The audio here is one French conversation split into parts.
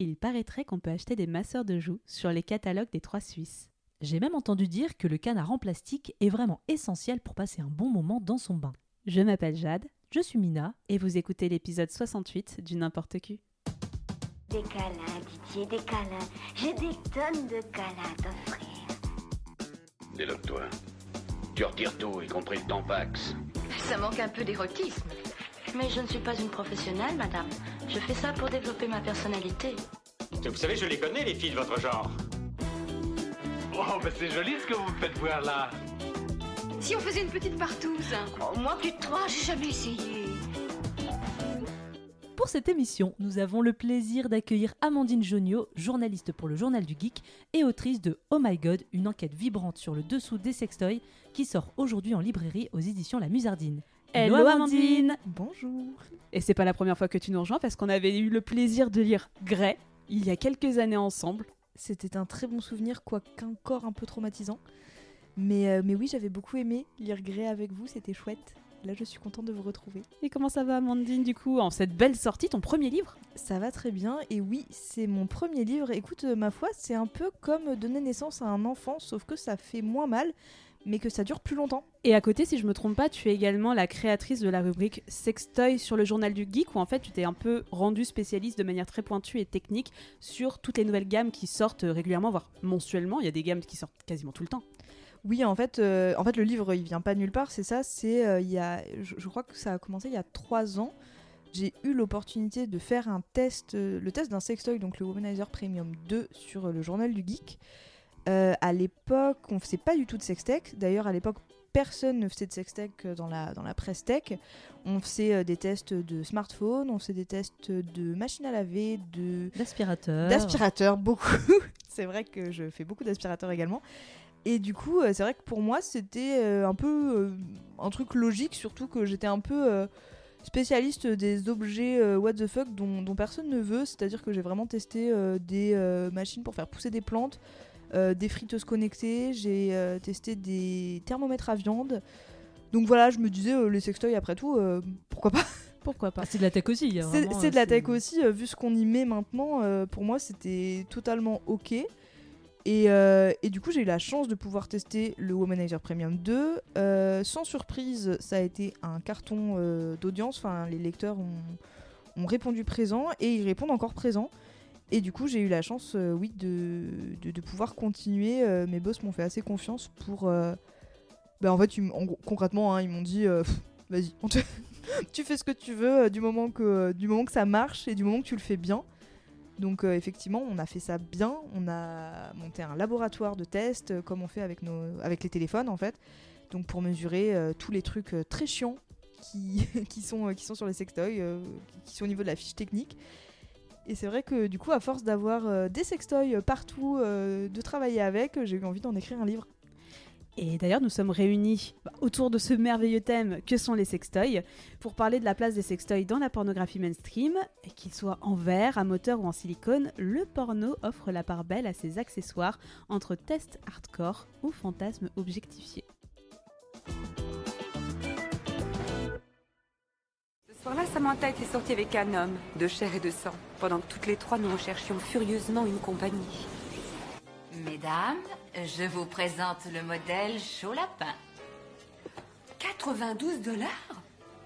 il paraîtrait qu'on peut acheter des masseurs de joues sur les catalogues des trois Suisses. J'ai même entendu dire que le canard en plastique est vraiment essentiel pour passer un bon moment dans son bain. Je m'appelle Jade, je suis Mina, et vous écoutez l'épisode 68 du N'importe qui. Des câlins, Didier, des câlins. J'ai des tonnes de câlins à t'offrir. Déloque-toi. Tu retires tout, y compris le tampax. Ça manque un peu d'érotisme. Mais je ne suis pas une professionnelle, madame. Je fais ça pour développer ma personnalité. Vous savez, je les connais, les filles de votre genre. Oh, mais c'est joli ce que vous me faites voir là. Si on faisait une petite partouze Oh, moi, plus de trois, j'ai jamais essayé. Pour cette émission, nous avons le plaisir d'accueillir Amandine Jonio, journaliste pour le Journal du Geek et autrice de Oh My God, une enquête vibrante sur le dessous des sextoys qui sort aujourd'hui en librairie aux éditions La Musardine. Hello, Amandine. Bonjour Et c'est pas la première fois que tu nous rejoins parce qu'on avait eu le plaisir de lire Grey il y a quelques années ensemble. C'était un très bon souvenir, quoiqu'encore un peu traumatisant. Mais, euh, mais oui, j'avais beaucoup aimé lire Grey avec vous, c'était chouette. Là, je suis contente de vous retrouver. Et comment ça va, Amandine, du coup, en cette belle sortie, ton premier livre? Ça va très bien, et oui, c'est mon premier livre. Écoute, euh, ma foi, c'est un peu comme donner naissance à un enfant, sauf que ça fait moins mal, mais que ça dure plus longtemps. Et à côté, si je me trompe pas, tu es également la créatrice de la rubrique Sextoy sur le journal du geek, où en fait tu t'es un peu rendue spécialiste de manière très pointue et technique sur toutes les nouvelles gammes qui sortent régulièrement, voire mensuellement. Il y a des gammes qui sortent quasiment tout le temps. Oui, en fait, euh, en fait, le livre, il vient pas de nulle part, c'est ça. C'est euh, il y a, je, je crois que ça a commencé il y a trois ans. J'ai eu l'opportunité de faire un test, euh, le test d'un sextoy, donc le Womanizer Premium 2 sur euh, le journal du geek. Euh, à l'époque, on faisait pas du tout de sextech. D'ailleurs, à l'époque, personne ne faisait de sextech euh, dans la, dans la presse tech. On faisait euh, des tests de smartphone, on faisait des tests de machines à laver, de L'aspirateur. d'aspirateur, beaucoup. c'est vrai que je fais beaucoup d'aspirateurs également. Et du coup, euh, c'est vrai que pour moi, c'était euh, un peu un truc logique, surtout que j'étais un peu spécialiste des objets euh, what the fuck dont, dont personne ne veut. C'est-à-dire que j'ai vraiment testé euh, des euh, machines pour faire pousser des plantes, des friteuses connectées, j'ai euh, testé des thermomètres à viande. Donc voilà, je me disais, euh, les sextoys, après tout, euh, pourquoi pas? Pourquoi pas? Ah, c'est de la tech aussi. hein, c'est de la tech aussi, euh, vu ce qu'on y met maintenant, euh, pour moi c'était totalement ok. Et, euh, et du coup j'ai eu la chance de pouvoir tester le Womanizer Premium 2. Euh, sans surprise, ça a été un carton euh, d'audience, enfin les lecteurs ont, ont répondu présent et ils répondent encore présent. Et du coup j'ai eu la chance, euh, oui, de, de, pouvoir continuer. Euh, mes boss m'ont fait assez confiance pour... euh, bah, en fait, concrètement, hein, ils m'ont dit, vas-y, tu fais ce que tu veux du moment que du moment que ça marche et du moment que tu le fais bien. Donc effectivement, on a fait ça bien. On a monté un laboratoire de tests comme on fait avec nos avec les téléphones en fait. Donc pour mesurer tous les trucs très chiants qui, qui sont qui sont sur les sextoys, qui sont au niveau de la fiche technique. Et c'est vrai que du coup, à force d'avoir euh, des sextoys euh, partout, euh, de travailler avec, j'ai eu envie d'en écrire un livre. Et d'ailleurs, nous sommes réunis bah, autour de ce merveilleux thème que sont les sextoys pour parler de la place des sextoys dans la pornographie mainstream. Et qu'ils soient en verre, à moteur ou en silicone, le porno offre la part belle à ses accessoires entre tests hardcore ou fantasmes objectifiés. Ce soir-là, Samantha était sortie avec un homme, de chair et de sang, pendant que toutes les trois nous recherchions furieusement une compagnie. Mesdames, je vous présente le modèle chaud lapin. 92 dollars?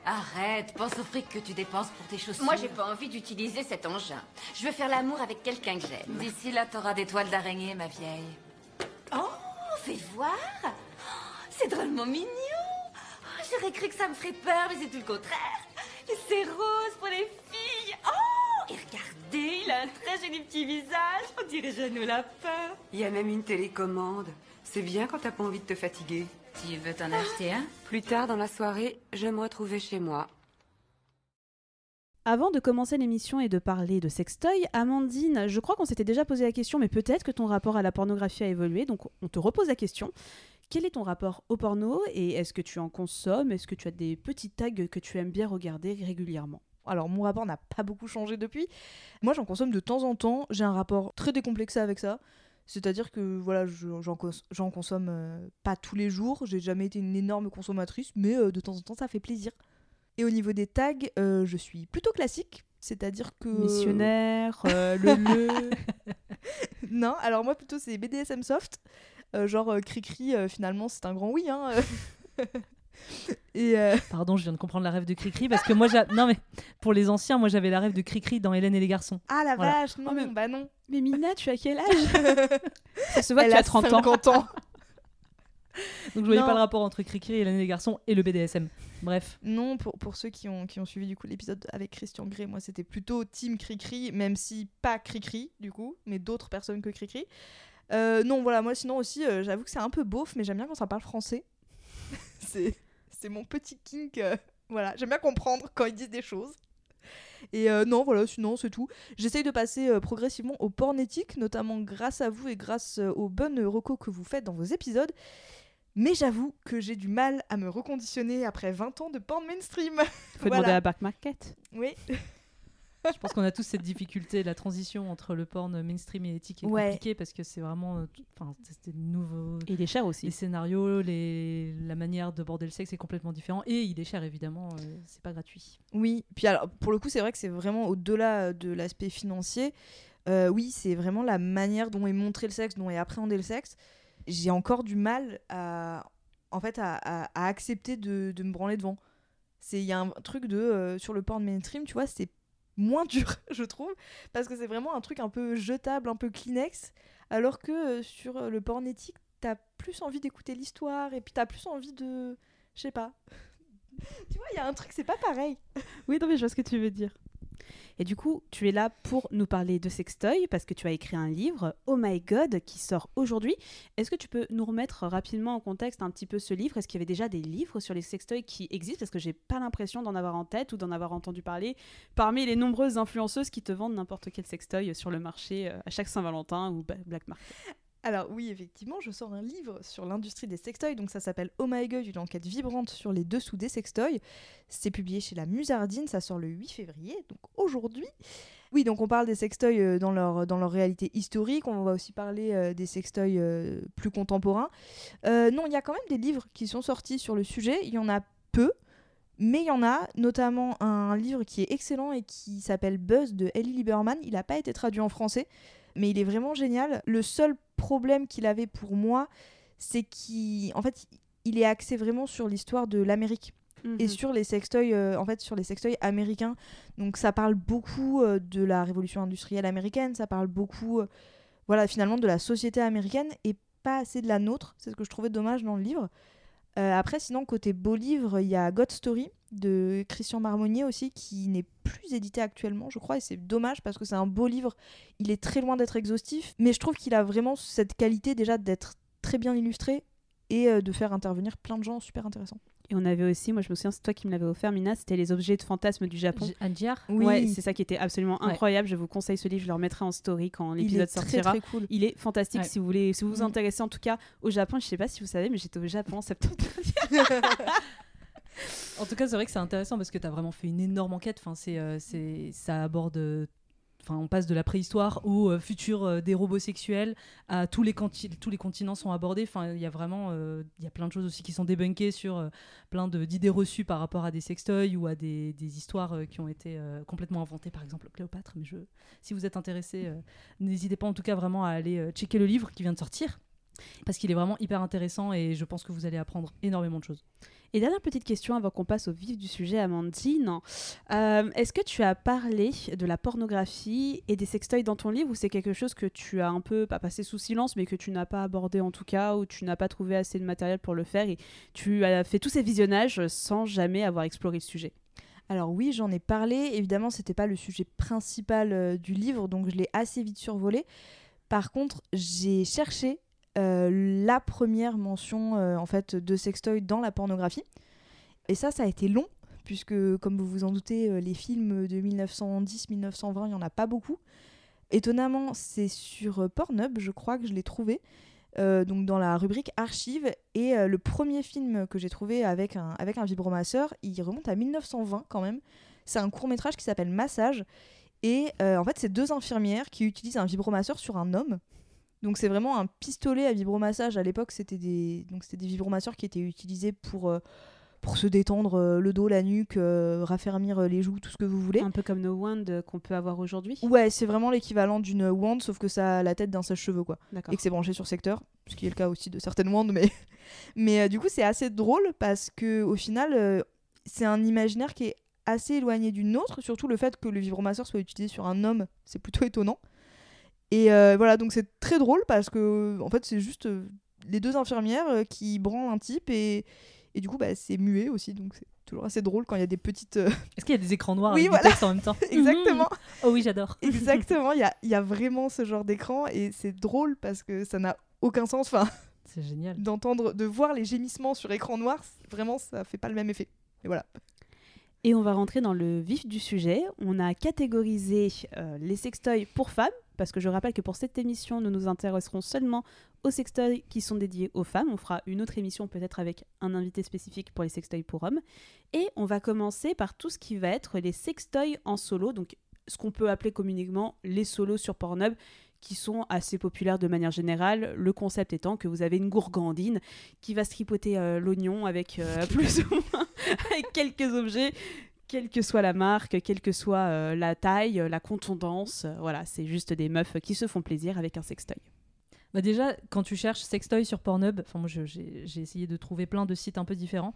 Arrête, pense au fric que tu dépenses pour tes chaussures. Moi, j'ai pas envie d'utiliser cet engin. Je veux faire l'amour avec quelqu'un que j'aime. D'ici là, t'auras des toiles d'araignée, ma vieille. Oh, fais voir. Oh, C'est drôlement mignon. Oh, J'aurais cru que ça me ferait peur, mais c'est tout le contraire. C'est rose pour les filles. Oh, et regardez, il a un très joli petit visage. On dirait Jeannot Lapin. Il y a même une télécommande. C'est bien quand t'as pas envie de te fatiguer. Tu veux t'en acheter un? Plus tard dans la soirée, je me retrouvais chez moi. Avant de commencer l'émission et de parler de sextoy, Amandine, je crois qu'on s'était déjà posé la question, mais peut-être que ton rapport à la pornographie a évolué, donc on te repose la question. Quel est ton rapport au porno et est-ce que tu en consommes? Est-ce que tu as des petits tags que tu aimes bien regarder régulièrement? Alors mon rapport n'a pas beaucoup changé depuis. Moi j'en consomme de temps en temps. J'ai un rapport très décomplexé avec ça. C'est-à-dire que voilà, je- j'en cons- j'en consomme euh, pas tous les jours. J'ai jamais été une énorme consommatrice, mais euh, de temps en temps ça fait plaisir. Et au niveau des tags, euh, je suis plutôt classique. C'est-à-dire que. Missionnaire, le le. non, alors moi plutôt c'est BDSM soft. Euh, genre euh, Cricri, euh, finalement c'est un grand oui. Hein. Et euh, Pardon, je viens de comprendre la rêve de Cricri parce que moi, non mais pour les anciens, moi j'avais la rêve de Cricri dans Hélène et les garçons. Ah la Voilà. vache, non, Oh, mais- bah non. Mais Mina, tu as quel âge? Ça se voit que Elle tu a as 30 ans. 50 ans. Donc je voyais Non. pas le rapport entre Cricri, Hélène et les garçons et le BDSM. Bref. Non, pour, pour ceux qui ont, qui ont suivi du coup l'épisode avec Christian Grey, moi c'était plutôt Team Cricri, même si pas Cricri du coup, mais d'autres personnes que Cricri. Euh, non, voilà, moi sinon aussi, euh, j'avoue que c'est un peu beauf, mais j'aime bien quand ça parle français. c'est, c'est mon petit kink. euh, voilà, j'aime bien comprendre quand ils disent des choses. Et euh, non, voilà, sinon c'est tout. J'essaye de passer progressivement au porn éthique, notamment grâce à vous et grâce aux bonnes recos que vous faites dans vos épisodes. Mais j'avoue que j'ai du mal à me reconditionner après 20 ans de porn mainstream. Faut demander à Back Market. Oui. Je pense qu'on a tous cette difficulté, la transition entre le porn mainstream et éthique est Ouais. compliquée parce que c'est vraiment, enfin, c'est nouveau. Et il est cher aussi. Les scénarios, les... la manière d'aborder le sexe est complètement différent et il est cher évidemment, euh, c'est pas gratuit. Oui, puis alors pour le coup, c'est vrai que c'est vraiment au-delà de l'aspect financier. Euh, oui, c'est vraiment la manière dont est montré le sexe, dont est appréhendé le sexe. J'ai encore du mal à, en fait, à, à- à accepter de, de me branler devant. Il y a un truc de euh, sur le porn mainstream, tu vois, c'est moins dur, je trouve, parce que c'est vraiment un truc un peu jetable, un peu Kleenex, alors que euh, sur euh, le porn éthique, t'as plus envie d'écouter l'histoire et puis t'as plus envie de, je sais pas. tu vois, il y a un truc, c'est pas pareil. Oui, non, mais je vois ce que tu veux dire. Et du coup, tu es là pour nous parler de sextoy parce que tu as écrit un livre, Oh My God, qui sort aujourd'hui. Est-ce que tu peux nous remettre rapidement en contexte un petit peu ce livre? Est-ce qu'il y avait déjà des livres sur les sextoys qui existent? Parce que j'ai pas l'impression d'en avoir en tête ou d'en avoir entendu parler parmi les nombreuses influenceuses qui te vendent n'importe quel sextoy sur le marché euh, à chaque Saint-Valentin ou Black Market. Alors oui, effectivement, je sors un livre sur l'industrie des sextoys, donc ça s'appelle Oh My God, une enquête vibrante sur les dessous des sextoys. C'est publié chez la Musardine, ça sort le 8 février, donc aujourd'hui. Oui, donc on parle des sextoys euh, dans leur, dans leur réalité historique, on va aussi parler euh, des sextoys euh, plus contemporains. Non, il y a quand même des livres qui sont sortis sur le sujet, il y en a peu, mais il y en a, notamment un livre qui est excellent et qui s'appelle Buzz de Ellie Lieberman. Il n'a pas été traduit en français, mais il est vraiment génial. Le seul problème qu'il avait pour moi, c'est qu'il en fait, il est axé vraiment sur l'histoire de l'Amérique et Mhm. sur les sextoys euh, en fait sur les sextoys américains. Donc ça parle beaucoup euh, de la révolution industrielle américaine, ça parle beaucoup euh, voilà, finalement de la société américaine et pas assez de la nôtre. C'est ce que je trouvais dommage dans le livre. Euh, après, sinon, côté beau livre, il y a God Story de Christian Marmonnier aussi, qui n'est plus édité actuellement, je crois, et c'est dommage parce que c'est un beau livre. Il est très loin d'être exhaustif, mais je trouve qu'il a vraiment cette qualité déjà d'être très bien illustré et euh, de faire intervenir plein de gens super intéressants. Et on avait aussi, moi je me souviens, c'est toi qui me l'avais offert, Mina, c'était les objets de fantasme du Japon. Oui. Ouais, c'est ça qui était absolument Ouais. incroyable. Je vous conseille ce livre, je le remettrai en story quand l'épisode est très sortira. très cool. Il est fantastique Ouais. si vous voulez, si vous vous Mm. intéressez en tout cas au Japon. Je sais pas si vous savez, mais j'étais au Japon en septembre. En tout cas, c'est vrai que c'est intéressant parce que tu as vraiment fait une énorme enquête. Enfin, c'est, euh, c'est, ça aborde. Enfin, on passe de la préhistoire au euh, futur euh, des robots sexuels à tous les, tous les continents sont abordés. Enfin, il y a vraiment, euh, il y a plein de choses aussi qui sont débunkées sur plein d'idées reçues par rapport à des sextoys ou à des, des histoires qui ont été complètement inventées, par exemple Cléopâtre. Mais je, si vous êtes intéressé, n'hésitez pas en tout cas vraiment à aller checker le livre qui vient de sortir parce qu'il est vraiment hyper intéressant et je pense que vous allez apprendre énormément de choses. Et dernière petite question avant qu'on passe au vif du sujet, Amandine. Euh, Est-ce que tu as parlé de la pornographie et des sextoys dans ton livre ou c'est quelque chose que tu as un peu, pas passé sous silence, mais que tu n'as pas abordé en tout cas, ou tu n'as pas trouvé assez de matériel pour le faire et tu as fait tous ces visionnages sans jamais avoir exploré le sujet? Alors oui, j'en ai parlé. Évidemment, c'était pas le sujet principal euh, du livre, donc je l'ai assez vite survolé. Par contre, j'ai cherché euh, la première mention euh, en fait de sextoy dans la pornographie, et ça, ça a été long puisque, comme vous vous en doutez, euh, les films de 1910-1920, il y en a pas beaucoup. Étonnamment, c'est sur Pornhub, je crois que je l'ai trouvé. donc dans la rubrique archives et le premier film que j'ai trouvé avec un, avec un vibromasseur il remonte à 1920 quand même c'est un court métrage qui s'appelle Massage et en fait c'est deux infirmières qui utilisent un vibromasseur sur un homme donc c'est vraiment un pistolet à vibromassage à l'époque c'était des donc c'était des vibromasseurs qui étaient utilisés pour euh, pour se détendre euh, le dos, la nuque, euh, raffermir les joues, tout ce que vous voulez. Un peu comme nos wands qu'on peut avoir aujourd'hui. Ouais, c'est vraiment l'équivalent d'une wand, sauf que ça a la tête d'un sèche-cheveux, quoi. Et que c'est branché sur secteur, ce qui est le cas aussi de certaines wands, mais, mais du coup, c'est assez drôle parce que au final, c'est un imaginaire qui est assez éloigné du nôtre, surtout le fait que le vibromasseur soit utilisé sur un homme, c'est plutôt étonnant. Et euh, voilà, donc c'est très drôle parce que, en fait, c'est juste euh, les deux infirmières euh, qui branlent un type et, et du coup, bah, c'est muet aussi, donc c'est toujours assez drôle quand il y a des petites. euh, Est-ce qu'il y a des écrans noirs Oui, avec voilà. du texte en même temps Exactement. Mhm. Oh oui, j'adore. Exactement, il y a, il y a vraiment ce genre d'écran et c'est drôle parce que ça n'a aucun sens. Enfin, C'est génial. d'entendre, de voir les gémissements sur écran noir, vraiment, ça fait pas le même effet. Et voilà. Et on va rentrer dans le vif du sujet. On a catégorisé euh, les sextoys pour femmes, parce que je rappelle que pour cette émission, nous nous intéresserons seulement aux sextoys qui sont dédiés aux femmes. On fera une autre émission peut-être avec un invité spécifique pour les sextoys pour hommes. Et on va commencer par tout ce qui va être les sextoys en solo, donc ce qu'on peut appeler communément les solos sur Pornhub qui sont assez populaires de manière générale. Le concept étant que vous avez une gourgandine qui va se tripoter euh, l'oignon avec euh, plus ou moins avec quelques objets, quelle que soit la marque, quelle que soit euh, la taille, euh, la contondance. euh, voilà, c'est juste des meufs qui se font plaisir avec un sextoy. Bah déjà, quand tu cherches sextoy sur Pornhub, j'ai essayé de trouver plein de sites un peu différents.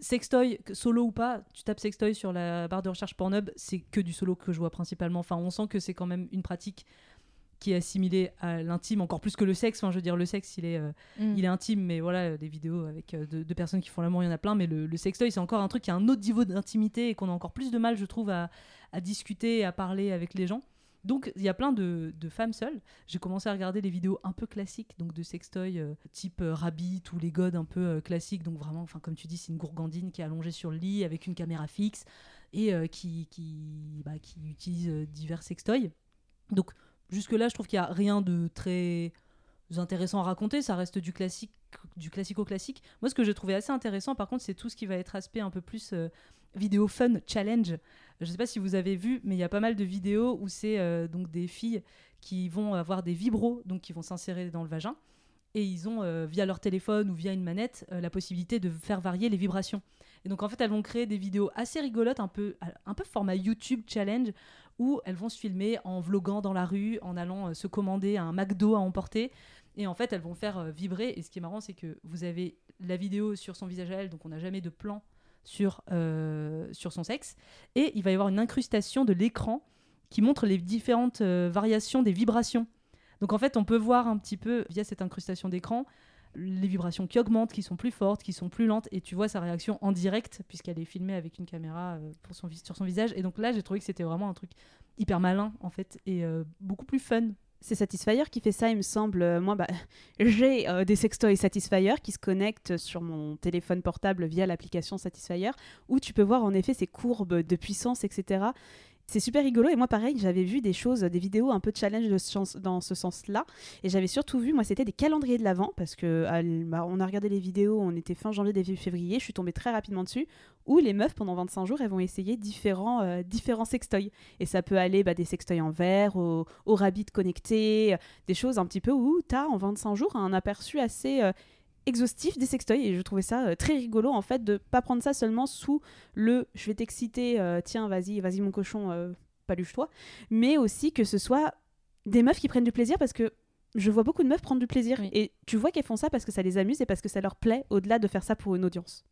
Sextoy, solo ou pas, tu tapes sextoy sur la barre de recherche Pornhub, c'est que du solo que je vois principalement. Enfin, on sent que c'est quand même une pratique qui est assimilée à l'intime, encore plus que le sexe. Enfin, je veux dire, le sexe, il est, euh, Mm. il est intime, mais voilà, euh, des vidéos avec euh, de, de personnes qui font l'amour, il y en a plein. Mais le, le sextoy, c'est encore un truc qui a un autre niveau d'intimité et qu'on a encore plus de mal, je trouve, à, à discuter et à parler avec les gens. Donc, il y a plein de, de femmes seules. J'ai commencé à regarder les vidéos un peu classiques, donc de sextoy euh, type euh, Rabbit ou les godes un peu euh, classiques. Donc, vraiment, enfin, comme tu dis, c'est une gourgandine qui est allongée sur le lit avec une caméra fixe et qui, qui, bah, qui utilise divers sextoys. Donc, jusque-là, je trouve qu'il n'y a rien de très intéressant à raconter. Ça reste du classique, du classico-classique. Moi, ce que j'ai trouvé assez intéressant, par contre, c'est tout ce qui va être aspect un peu plus euh, vidéo fun, challenge. Je sais pas si vous avez vu, mais il y a pas mal de vidéos où c'est euh, donc des filles qui vont avoir des vibros, donc qui vont s'insérer dans le vagin. Et ils ont, euh, via leur téléphone ou via une manette, la possibilité de faire varier les vibrations. Et donc, en fait, elles vont créer des vidéos assez rigolotes, un peu, un peu format YouTube challenge, où elles vont se filmer en vloguant dans la rue, en allant euh, se commander un McDo à emporter. Et en fait, elles vont faire euh, vibrer. Et ce qui est marrant, c'est que vous avez la vidéo sur son visage à elle, donc on n'a jamais de plan sur, euh, son sexe. Et il va y avoir une incrustation de l'écran qui montre les différentes variations des vibrations. Donc en fait, on peut voir un petit peu, via cette incrustation d'écran, les vibrations qui augmentent, qui sont plus fortes, qui sont plus lentes, et tu vois sa réaction en direct, puisqu'elle est filmée avec une caméra euh, sur son visage. Et donc là, j'ai trouvé que c'était vraiment un truc hyper malin, en fait, et euh, beaucoup plus fun. C'est Satisfyer qui fait ça, il me semble. Euh, Moi, bah, j'ai des sextoys Satisfyer qui se connectent sur mon téléphone portable via l'application Satisfyer, où tu peux voir en effet ces courbes de puissance, etc. C'est super rigolo. Et moi pareil j'avais vu des choses, des vidéos un peu challenge de ce dans ce sens-là. Et j'avais surtout vu moi c'était des calendriers de l'avant parce que bah, on a regardé les vidéos, on était fin janvier début février, je suis tombée très rapidement dessus où les meufs pendant 25 jours elles vont essayer différents euh, différents sextoys. Et ça peut aller bah, des sextoys en verre au, au rabbit connecté, euh, des choses un petit peu où tu as en 25 jours un aperçu assez euh, exhaustif des sextoys et je trouvais ça euh, très rigolo en fait de pas prendre ça seulement sous le je vais t'exciter euh, tiens vas-y vas-y mon cochon euh, paluche-toi mais aussi que ce soit des meufs qui prennent du plaisir parce que je vois beaucoup de meufs prendre du plaisir et tu vois qu'elles font ça parce que ça les amuse et parce que ça leur plaît au-delà de faire ça pour une audience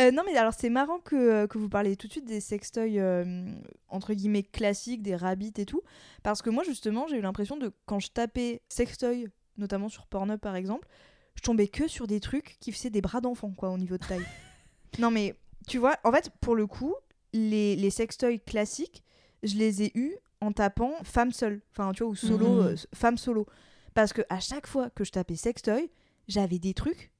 Euh, non, mais alors c'est marrant que, euh, que vous parliez tout de suite des sextoys euh, entre guillemets classiques, des rabbits et tout. Parce que moi, justement, j'ai eu l'impression de quand je tapais sextoy, notamment sur Pornhub par exemple, je tombais que sur des trucs qui faisaient des bras d'enfant, quoi, au niveau de taille. non, mais tu vois, en fait, pour le coup, les, les sextoys classiques, je les ai eus en tapant femme seule. Enfin, tu vois, ou solo, Mhm. euh, femme solo. Parce que à chaque fois que je tapais sextoy, j'avais des trucs,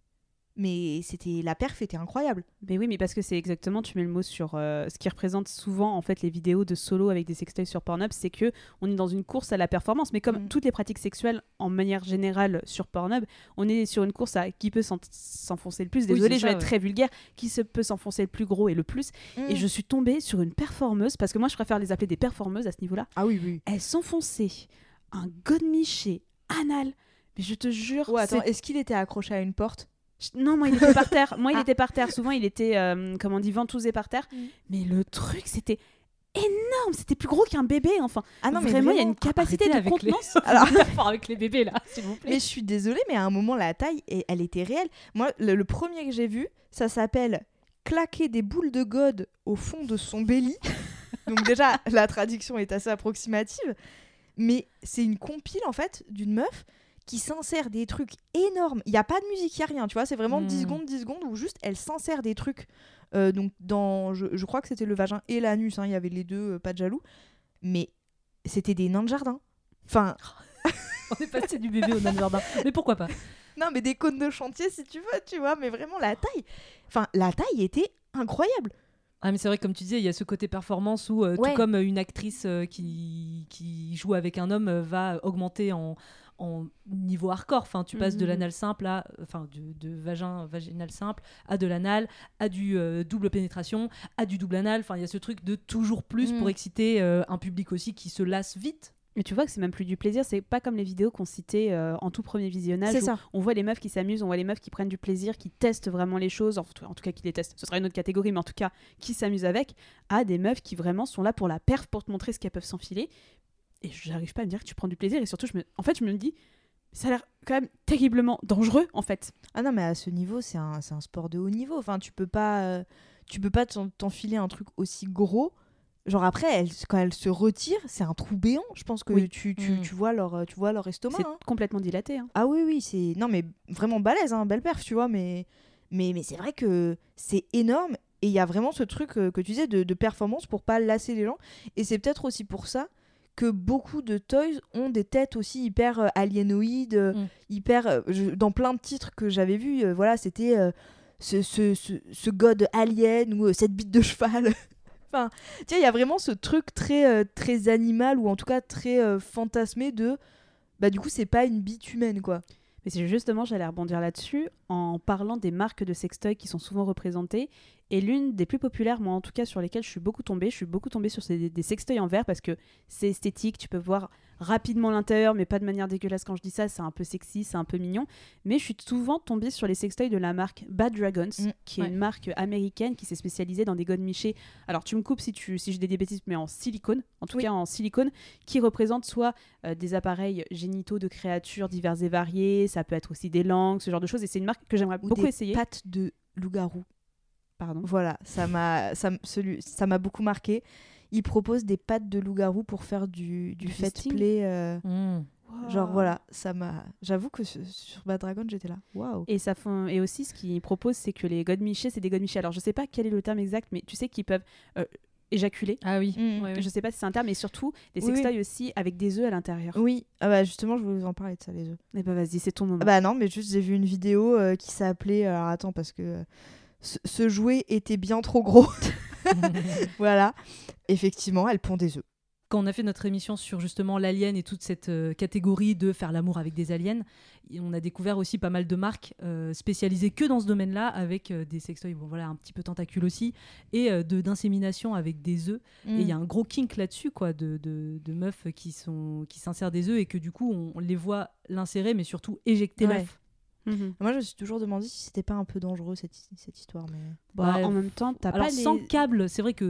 mais c'était la perf était incroyable. Mais oui, mais parce que c'est exactement, tu mets le mot sur euh, ce qui représente souvent en fait les vidéos de solo avec des sextoys sur Pornhub, c'est que on est dans une course à la performance. Mais comme toutes les pratiques sexuelles en manière générale sur Pornhub, on est sur une course à qui peut s'en- s'enfoncer le plus. Désolée, je vais être ouais. très vulgaire. Qui se peut s'enfoncer le plus gros et le plus. Et Mm. je suis tombée sur une performeuse parce que moi je préfère les appeler des performeuses à ce niveau-là. Ah oui, oui. Elle s'enfonçait un godemiché anal. Mais je te jure, Ouais, attends, est-ce qu'il était accroché à une porte? Non, moi il était par terre. Moi il était par terre. Souvent il était, euh, comme on dit, ventousé par terre. Mais le truc c'était énorme. C'était plus gros qu'un bébé. Enfin, Ah non, mais vraiment, il y a une capacité de avec les- contenance. Alors- avec les bébés là, s'il vous plaît. Mais je suis désolée, mais à un moment, la taille, et- elle était réelle. Moi, le, le premier que j'ai vu, ça s'appelle Claquer des boules de God au fond de son belly. Donc, déjà, la traduction est assez approximative. Mais c'est une compile, en fait, d'une meuf qui s'insère des trucs énormes. Il n'y a pas de musique, il n'y a rien, tu vois. C'est vraiment Mm. 10 secondes, 10 secondes où juste elle s'insère des trucs. euh, donc, dans. Je, je crois que c'était le vagin et l'anus, hein, il y avait les deux, euh, pas de jaloux. Mais c'était des nains de jardin. Enfin. On est passé du bébé au nain de jardin. Mais pourquoi pas? Non, mais des cônes de chantier si tu veux, tu vois, mais vraiment la taille. Enfin, la taille était incroyable. Ah mais c'est vrai comme tu disais, il y a ce côté performance où euh, Ouais. tout comme une actrice euh, qui, qui joue avec un homme euh, va augmenter en, en niveau hardcore. Enfin, tu passes de Mhm. l'anal simple à enfin de, de vagin vaginal simple à de l'anal à du euh, double pénétration à du double anal. Enfin, il y a ce truc de toujours plus Mm. pour exciter euh, un public aussi qui se lasse vite. Mais tu vois que c'est même plus du plaisir, c'est pas comme les vidéos qu'on citait euh, en tout premier visionnage. C'est où ça. On voit les meufs qui s'amusent, on voit les meufs qui prennent du plaisir, qui testent vraiment les choses, en tout, en tout cas qui les testent, ce sera une autre catégorie, mais en tout cas qui s'amusent avec, à des meufs qui vraiment sont là pour la perf, pour te montrer ce qu'elles peuvent s'enfiler. Et j'arrive pas à me dire que tu prends du plaisir, et surtout, je me... en fait, je me dis, ça a l'air quand même terriblement dangereux, en fait. Ah non, mais à ce niveau, c'est un, un sport de haut niveau. Enfin, tu peux pas, euh, tu peux pas t'en- t'enfiler un truc aussi gros. Genre après, elle, quand elle se retire, c'est un trou béant. Je pense que Oui. tu, tu, Mm. tu vois leur, euh, tu vois leur estomac. C'est hein. complètement dilaté. hein. Ah oui, oui, c'est non mais vraiment balèze, hein, belle perf, tu vois. Mais mais, mais c'est vrai que c'est énorme et il y a vraiment ce truc euh, que tu disais de, de performance pour pas lasser les gens. Et c'est peut-être aussi pour ça que beaucoup de toys ont des têtes aussi hyper euh, aliénoïdes, euh, Mm. hyper euh, je- dans plein de titres que j'avais vus. voilà, c'était ce, ce, ce, ce god alien ou cette bite de cheval. enfin, tu sais, il y a vraiment ce truc très très animal ou en tout cas très fantasmé de bah du coup c'est pas une bite humaine quoi. Mais c'est justement, j'allais rebondir là-dessus en parlant des marques de sextoy qui sont souvent représentées. Et l'une des plus populaires, moi en tout cas, sur lesquelles je suis beaucoup tombée, je suis beaucoup tombée sur ces, des sextoys en verre parce que c'est esthétique, tu peux voir rapidement l'intérieur, mais pas de manière dégueulasse quand je dis ça, c'est un peu sexy, c'est un peu mignon. Mais je suis souvent tombée sur les sextoys de la marque Bad Dragons, Mm, qui est une marque américaine qui s'est spécialisée dans des godemichés. Alors tu me coupes si, tu, si je dis des bêtises, mais en silicone, en tout Oui. cas en silicone, qui représente soit euh, des appareils génitaux de créatures diverses et variées, ça peut être aussi des langues, ce genre de choses. Et c'est une marque que j'aimerais Ou beaucoup des essayer. pattes de loup-garou. Pardon. Voilà, ça m'a ça, ça m'a beaucoup marqué. Il propose des pattes de loup-garou pour faire du, du Du fait fisting play. euh, Mm. Genre voilà, ça m'a. J'avoue que ce- sur Bad Dragon, j'étais là. Waouh. Et, ça font... et aussi, ce qu'ils proposent, c'est que les godemichés, c'est des godemichés. Alors, je sais pas quel est le terme exact, mais tu sais qu'ils peuvent euh, éjaculer. Ah oui. Mm. Ouais, ouais. Je sais pas si c'est un terme, mais surtout des Oui, oui. sextoys aussi avec des œufs à l'intérieur. Oui, ah bah justement, je voulais vous en parler de ça, les œufs. Et bah vas-y, c'est ton moment. Ah bah non, mais juste j'ai vu une vidéo euh, qui s'appelait. Alors attends, parce que euh, ce, jouet était bien trop gros. voilà. Effectivement, elle pond des œufs. Quand on a fait notre émission sur justement l'alien et toute cette euh, catégorie de faire l'amour avec des aliens, on a découvert aussi pas mal de marques euh, spécialisées que dans ce domaine-là, avec euh, des sextoys, bon voilà, un petit peu tentacules aussi, et euh, de d'insémination avec des œufs. Et il y a un gros kink là-dessus, quoi, de, de, de meufs qui sont qui s'insèrent des œufs et que du coup on, on les voit l'insérer, mais surtout éjecter Ouais. l'œuf. Mhm. Moi, je me suis toujours demandé si c'était pas un peu dangereux cette, cette histoire. Mais... Bah, Ouais. en même temps, t'as pas les... sans câble, c'est vrai que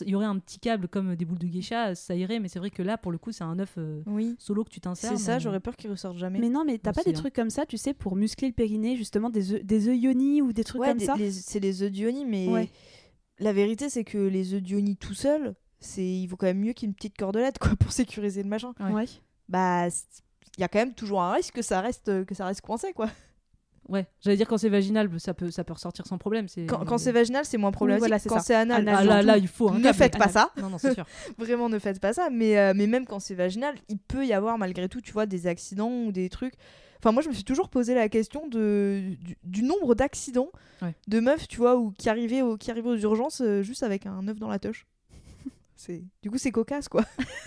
il y aurait un petit câble comme des boules de geisha, ça irait, mais c'est vrai que là pour le coup c'est un œuf euh, Oui. solo que tu t'insères. C'est ça, mais- j'aurais peur qu'il ressorte jamais. Mais non, mais t'as pas des hein. trucs comme ça, tu sais, pour muscler le périnée, justement, des œufs, des yoni ou des trucs Ouais, comme des- ça c'est les œufs d'Ioni, mais Ouais. la vérité, c'est que les œufs d'Ioni tout seuls, c'est il vaut quand même mieux qu'une petite cordelette quoi pour sécuriser le machin. Ouais. Ouais. Bah, il y a quand même toujours un risque que ça reste que ça reste coincé quoi. Ouais, j'allais dire quand c'est vaginal, ça peut, ça peut ressortir sans problème. Quand, quand c'est vaginal, c'est moins problématique. voilà, quand c'est anal, Anal, ah là, il faut un ne câble. faites pas ça. Non, non, c'est sûr. Vraiment, ne faites pas ça. Mais, euh, mais même quand c'est vaginal, il peut y avoir malgré tout, tu vois, des accidents ou des trucs. Enfin, moi, je me suis toujours posé la question de, du, du nombre d'accidents Ouais. de meufs, tu vois, ou qui arrivaient, au, qui arrivaient aux urgences euh, juste avec un œuf dans la touche. du coup, c'est cocasse, quoi.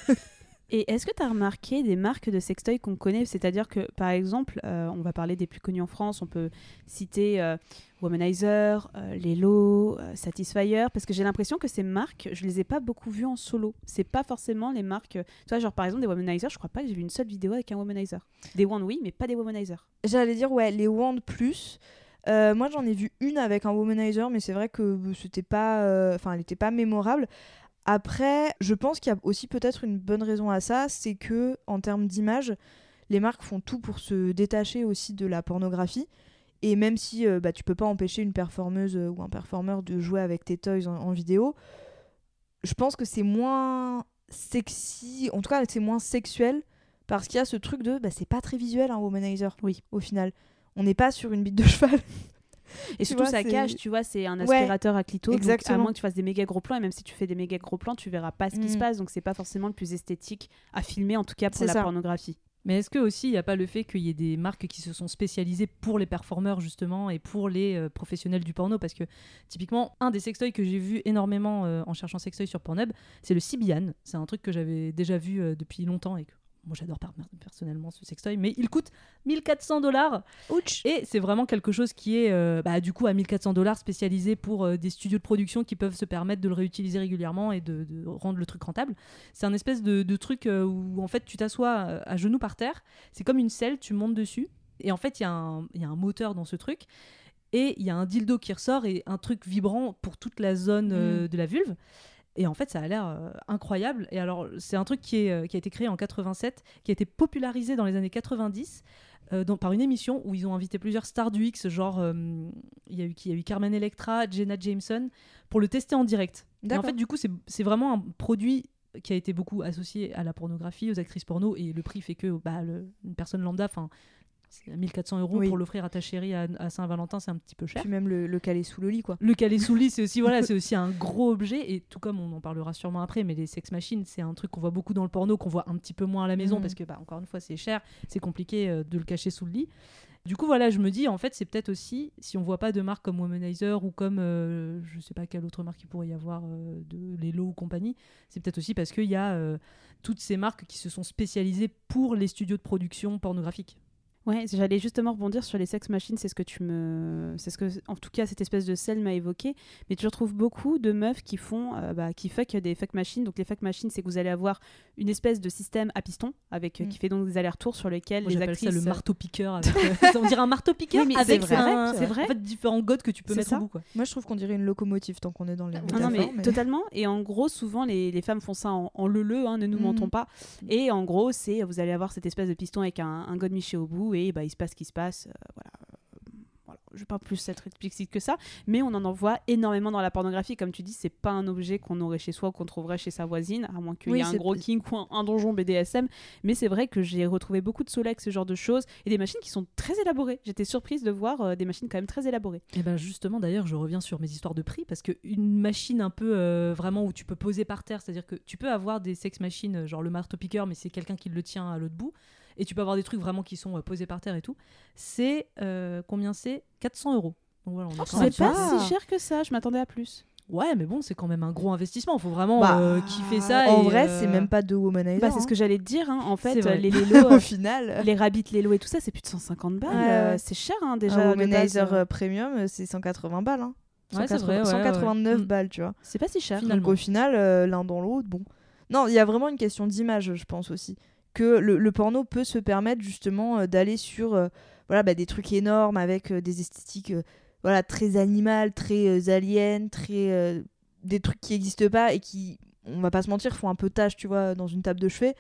Et est-ce que tu as remarqué des marques de sextoy qu'on connaît? C'est-à-dire que, par exemple, euh, on va parler des plus connus en France, on peut citer euh, Womanizer, euh, Lelo, Satisfyer, parce que j'ai l'impression que ces marques, je les ai pas beaucoup vues en solo. C'est pas forcément les marques. Tu vois, genre par exemple, des Womanizer, je crois pas que j'ai vu une seule vidéo avec un Womanizer. Des Wand, oui, mais pas des Womanizer. J'allais dire, ouais, les Wand Plus. Moi, j'en ai vu une avec un womanizer, mais c'est vrai que c'était pas, elle n'était pas mémorable. Après, je pense qu'il y a aussi peut-être une bonne raison à ça, c'est que en termes d'image, les marques font tout pour se détacher aussi de la pornographie. Et même si euh, bah, tu peux pas empêcher une performeuse euh, ou un performeur de jouer avec tes toys en, en vidéo, je pense que c'est moins sexy, en tout cas c'est moins sexuel, parce qu'il y a ce truc de bah, c'est pas très visuel un womanizer, oui. au final. On n'est pas sur une bite de cheval. Et Tu surtout, vois, ça cache, tu vois, c'est un Ouais, aspirateur à clito. donc exactement. à moins que tu fasses des méga gros plans, et même si tu fais des méga gros plans, tu verras pas ce qui se Mm. passe. Donc, c'est pas forcément le plus esthétique à filmer, en tout cas pour la ça. pornographie. Mais est-ce que aussi il n'y a pas le fait qu'il y ait des marques qui se sont spécialisées pour les performeurs justement et pour les euh, professionnels du porno? Parce que typiquement, un des sextoys que j'ai vu énormément euh, en cherchant sextoy sur Pornhub, c'est le Sibian. C'est un truc que j'avais déjà vu euh, depuis longtemps et que moi j'adore personnellement ce sextoy, mais il coûte 1400 dollars. Et c'est vraiment quelque chose qui est euh, bah, du coup à 1400 dollars spécialisé pour euh, des studios de production qui peuvent se permettre de le réutiliser régulièrement et de, de rendre le truc rentable. C'est un espèce de, de truc euh, où en fait tu t'assois à genoux par terre, c'est comme une selle, tu montes dessus et en fait il y, a un- il y a un moteur dans ce truc et il y a un dildo qui ressort et un truc vibrant pour toute la zone euh, de la vulve. Et en fait, ça a l'air euh, incroyable. Et alors, c'est un truc qui, est, euh, qui a été créé en 87, qui a été popularisé dans les années 90 euh, par une émission où ils ont invité plusieurs stars du X, genre euh, il y, a eu qui Il y a eu Carmen Electra, Jenna Jameson, pour le tester en direct. Et en fait, du coup, c'est vraiment un produit qui a été beaucoup associé à la pornographie, aux actrices porno, et le prix fait que bah, le- une personne lambda, enfin, 1400 euros Oui. pour l'offrir à ta chérie à, à Saint-Valentin, c'est un petit peu cher. Puis même le, le caler sous le lit, quoi. Le caler sous le lit, c'est aussi, voilà, c'est aussi un gros objet. Et tout comme on en parlera sûrement après, mais les sex machines, c'est un truc qu'on voit beaucoup dans le porno, qu'on voit un petit peu moins à la maison Mhm. parce que, bah, encore une fois, c'est cher, c'est compliqué euh, de le cacher sous le lit. Du coup, voilà, je me dis, en fait, c'est peut-être aussi, si on voit pas de marques comme Womanizer ou comme, euh, je sais pas quelle autre marque il pourrait y avoir, euh, de Lelo ou compagnie, c'est peut-être aussi parce qu'il y a euh, toutes ces marques qui se sont spécialisées pour les studios de production pornographique. Ouais, j'allais justement rebondir sur les sex machines, c'est ce que tu me. C'est ce que, en tout cas, cette espèce de selle m'a évoqué. Mais tu retrouves beaucoup de meufs qui font, euh, bah, qui fuck des fuck machines. Donc, les fuck machines, c'est que vous allez avoir une espèce de système à piston avec, euh, Mm. qui fait donc des allers-retours sur lesquels Moi, les actrices. ça le marteau-piqueur. avec, euh, on dirait un marteau-piqueur Oui, mais avec c'est vrai, un- c'est vrai. En fait, différents godes que tu peux mettre ça. au bout. Quoi. Moi, je trouve qu'on dirait une locomotive tant qu'on est dans les Ah non, mais, totalement. Et en gros, souvent, les, les femmes font ça en, en leu-leu, hein, ne nous Mhm. mentons pas. Et en gros, c'est vous allez avoir cette espèce de piston avec un, un god miché au bout et bah, il se passe ce qui se passe. euh, voilà. Voilà. Je vais pas plus être explicite que ça, mais on en en voit énormément dans la pornographie. Comme tu dis, c'est pas un objet qu'on aurait chez soi ou qu'on trouverait chez sa voisine, à moins qu'il Oui, y ait un gros kink ou un, un donjon BDSM. Mais c'est vrai que j'ai retrouvé beaucoup de Solex, ce genre de choses, et des machines qui sont très élaborées. J'étais surprise de voir euh, des machines quand même très élaborées. Et ben justement, d'ailleurs, je reviens sur mes histoires de prix parce que une machine un peu euh, vraiment où tu peux poser par terre, c'est-à-dire que tu peux avoir des sex machines, genre le marteau-piqueur, mais c'est quelqu'un qui le tient à l'autre bout. Et tu peux avoir des trucs vraiment qui sont euh, posés par terre et tout. C'est euh, combien c'est? 400 euros. Donc voilà, on Oh, C'est pas si cher que ça, je m'attendais à plus. Ouais, mais bon, c'est quand même un gros investissement. Il faut vraiment Bah, euh, kiffer ça. En et, vrai, euh, c'est même pas de womanizer. Bah, c'est ce hein. que j'allais te dire. hein. En fait, les Lélo, Au final. les Rabbit Lélo et tout ça, c'est plus de 150 balles. Ouais, Euh, ouais. c'est cher hein, un déjà. de womanizer base, euh. euh, premium, euh, c'est 180 balles. Hein. Ouais, c'est 180 vrai, ouais, 189 ouais. Mm. balles, tu vois. C'est pas si cher. Finalement. Donc au final, euh, l'un dans l'autre, bon. Non, il y a vraiment une question d'image, je pense aussi. Que le, porno peut se permettre justement euh, d'aller sur euh, voilà, bah, des trucs énormes avec euh, des esthétiques voilà, très animales, très aliens, très, des trucs qui n'existent pas et qui, on va pas se mentir, font un peu tâche, tu vois, dans une table de chevet.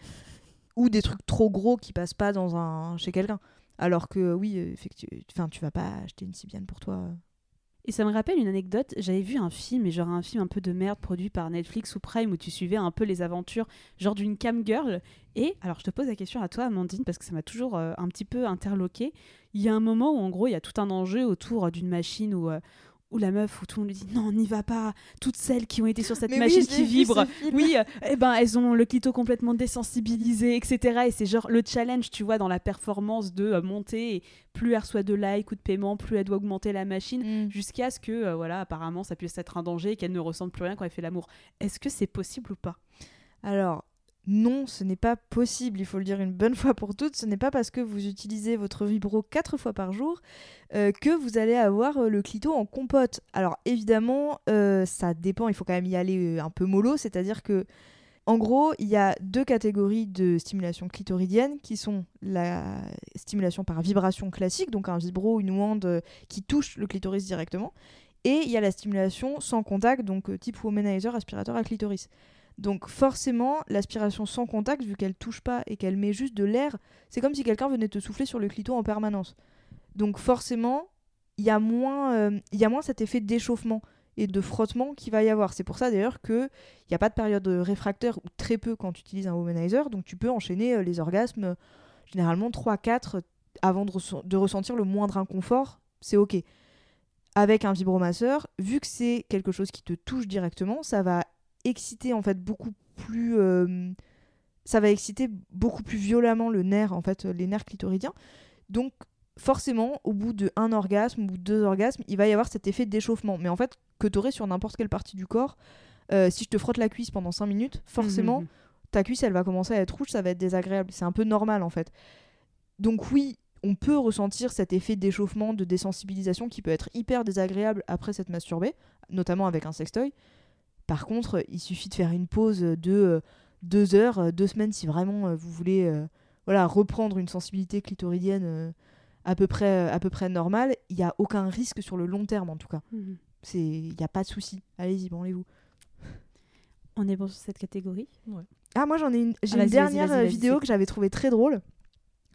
Ou des trucs trop gros qui passent pas dans un, chez quelqu'un. Alors que oui, effectivement, tu vas pas acheter une Sibiane pour toi. Et ça me rappelle une anecdote. J'avais vu un film, et genre un film un peu de merde produit par Netflix ou Prime, où tu suivais un peu les aventures, genre d'une cam girl. Et alors, je te pose la question à toi, Amandine, parce que ça m'a toujours euh, un petit peu interloqué. Il y a un moment où, en gros, il y a tout un enjeu autour euh, d'une machine où. Où la meuf, où tout le monde lui dit non, n'y va pas. Toutes celles qui ont été sur cette Mais machine qui vibre, oui, euh, eh ben elles ont le clito complètement désensibilisé, etc. Et c'est genre le challenge, tu vois, dans la performance de euh, monter. Et plus elle reçoit de likes ou de paiement, plus elle doit augmenter la machine Mm. jusqu'à ce que, euh, voilà, apparemment, ça puisse être un danger et qu'elle ne ressente plus rien quand elle fait l'amour. Est-ce que c'est possible ou pas? Alors, non, ce n'est pas possible, il faut le dire une bonne fois pour toutes. Ce n'est pas parce que vous utilisez votre vibro quatre fois par jour euh, que vous allez avoir euh, le clito en compote. Alors, évidemment, euh, ça dépend, il faut quand même y aller un peu mollo, c'est-à-dire que En gros, il y a deux catégories de stimulation clitoridienne qui sont la stimulation par vibration classique, donc un vibro, une euh, qui touche le clitoris directement, et il y a la stimulation sans contact, donc type womanizer, aspirateur à clitoris. Donc forcément, l'aspiration sans contact, vu qu'elle touche pas et qu'elle met juste de l'air, c'est comme si quelqu'un venait te souffler sur le clito en permanence. Donc forcément, il y, a moins, euh, y a moins cet effet d'échauffement et de frottement qu'il va y avoir. C'est pour ça d'ailleurs qu'il n'y a pas de période réfractaire ou très peu quand tu utilises un womanizer, donc tu peux enchaîner euh, les orgasmes euh, généralement 3-4 avant de, de ressentir le moindre inconfort, c'est ok. Avec un vibromasseur, vu que c'est quelque chose qui te touche directement, ça va exciter en fait beaucoup plus euh, ça va exciter beaucoup plus violemment le nerf en fait les nerfs clitoridiens. Donc forcément au bout de un orgasme ou deux orgasmes il va y avoir cet effet d'échauffement. Mais en fait que tu aurais sur n'importe quelle partie du corps Euh, si je te frotte la cuisse pendant 5 minutes forcément Mhm. ta cuisse elle va commencer à être rouge ça va être désagréable. C'est un peu normal en fait. Donc oui on peut ressentir cet effet d'échauffement de désensibilisation qui peut être hyper désagréable après s'être masturbé notamment avec un sextoy par contre, il suffit de faire une pause de euh, deux heures, euh, deux semaines si vraiment euh, vous voulez euh, voilà, reprendre une sensibilité clitoridienne euh, à, peu près, euh, à peu près normale. Il n'y a aucun risque sur le long terme en tout cas. Mhm. C'est- Il n'y a pas de souci. Allez-y, branlez-vous. On est bon sur cette catégorie? Ah, moi j'en ai une, j'ai Ah, une dernière euh, vidéo que j'avais trouvée très drôle.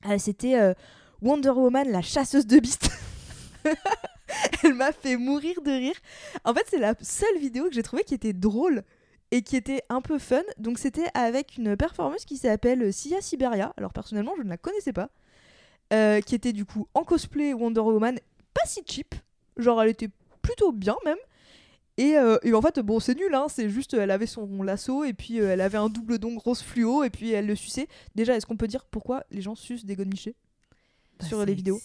Euh, C'était euh, Wonder Woman, la chasseuse de beasts. Elle m'a fait mourir de rire. En fait, c'est la seule vidéo que j'ai trouvée qui était drôle et qui était un peu fun. Donc, c'était avec une performeuse qui s'appelle Sia Siberia. Alors, personnellement, je ne la connaissais pas. Euh, qui était du coup en cosplay Wonder Woman, pas si cheap. Genre, elle était plutôt bien même. Et, euh, et en fait, bon, c'est nul, hein, c'est juste, elle avait son lasso et puis euh, elle avait un double don rose fluo et puis elle le suçait. Déjà, est-ce qu'on peut dire pourquoi les gens sucent des godemichés Bah, sur les vidéos?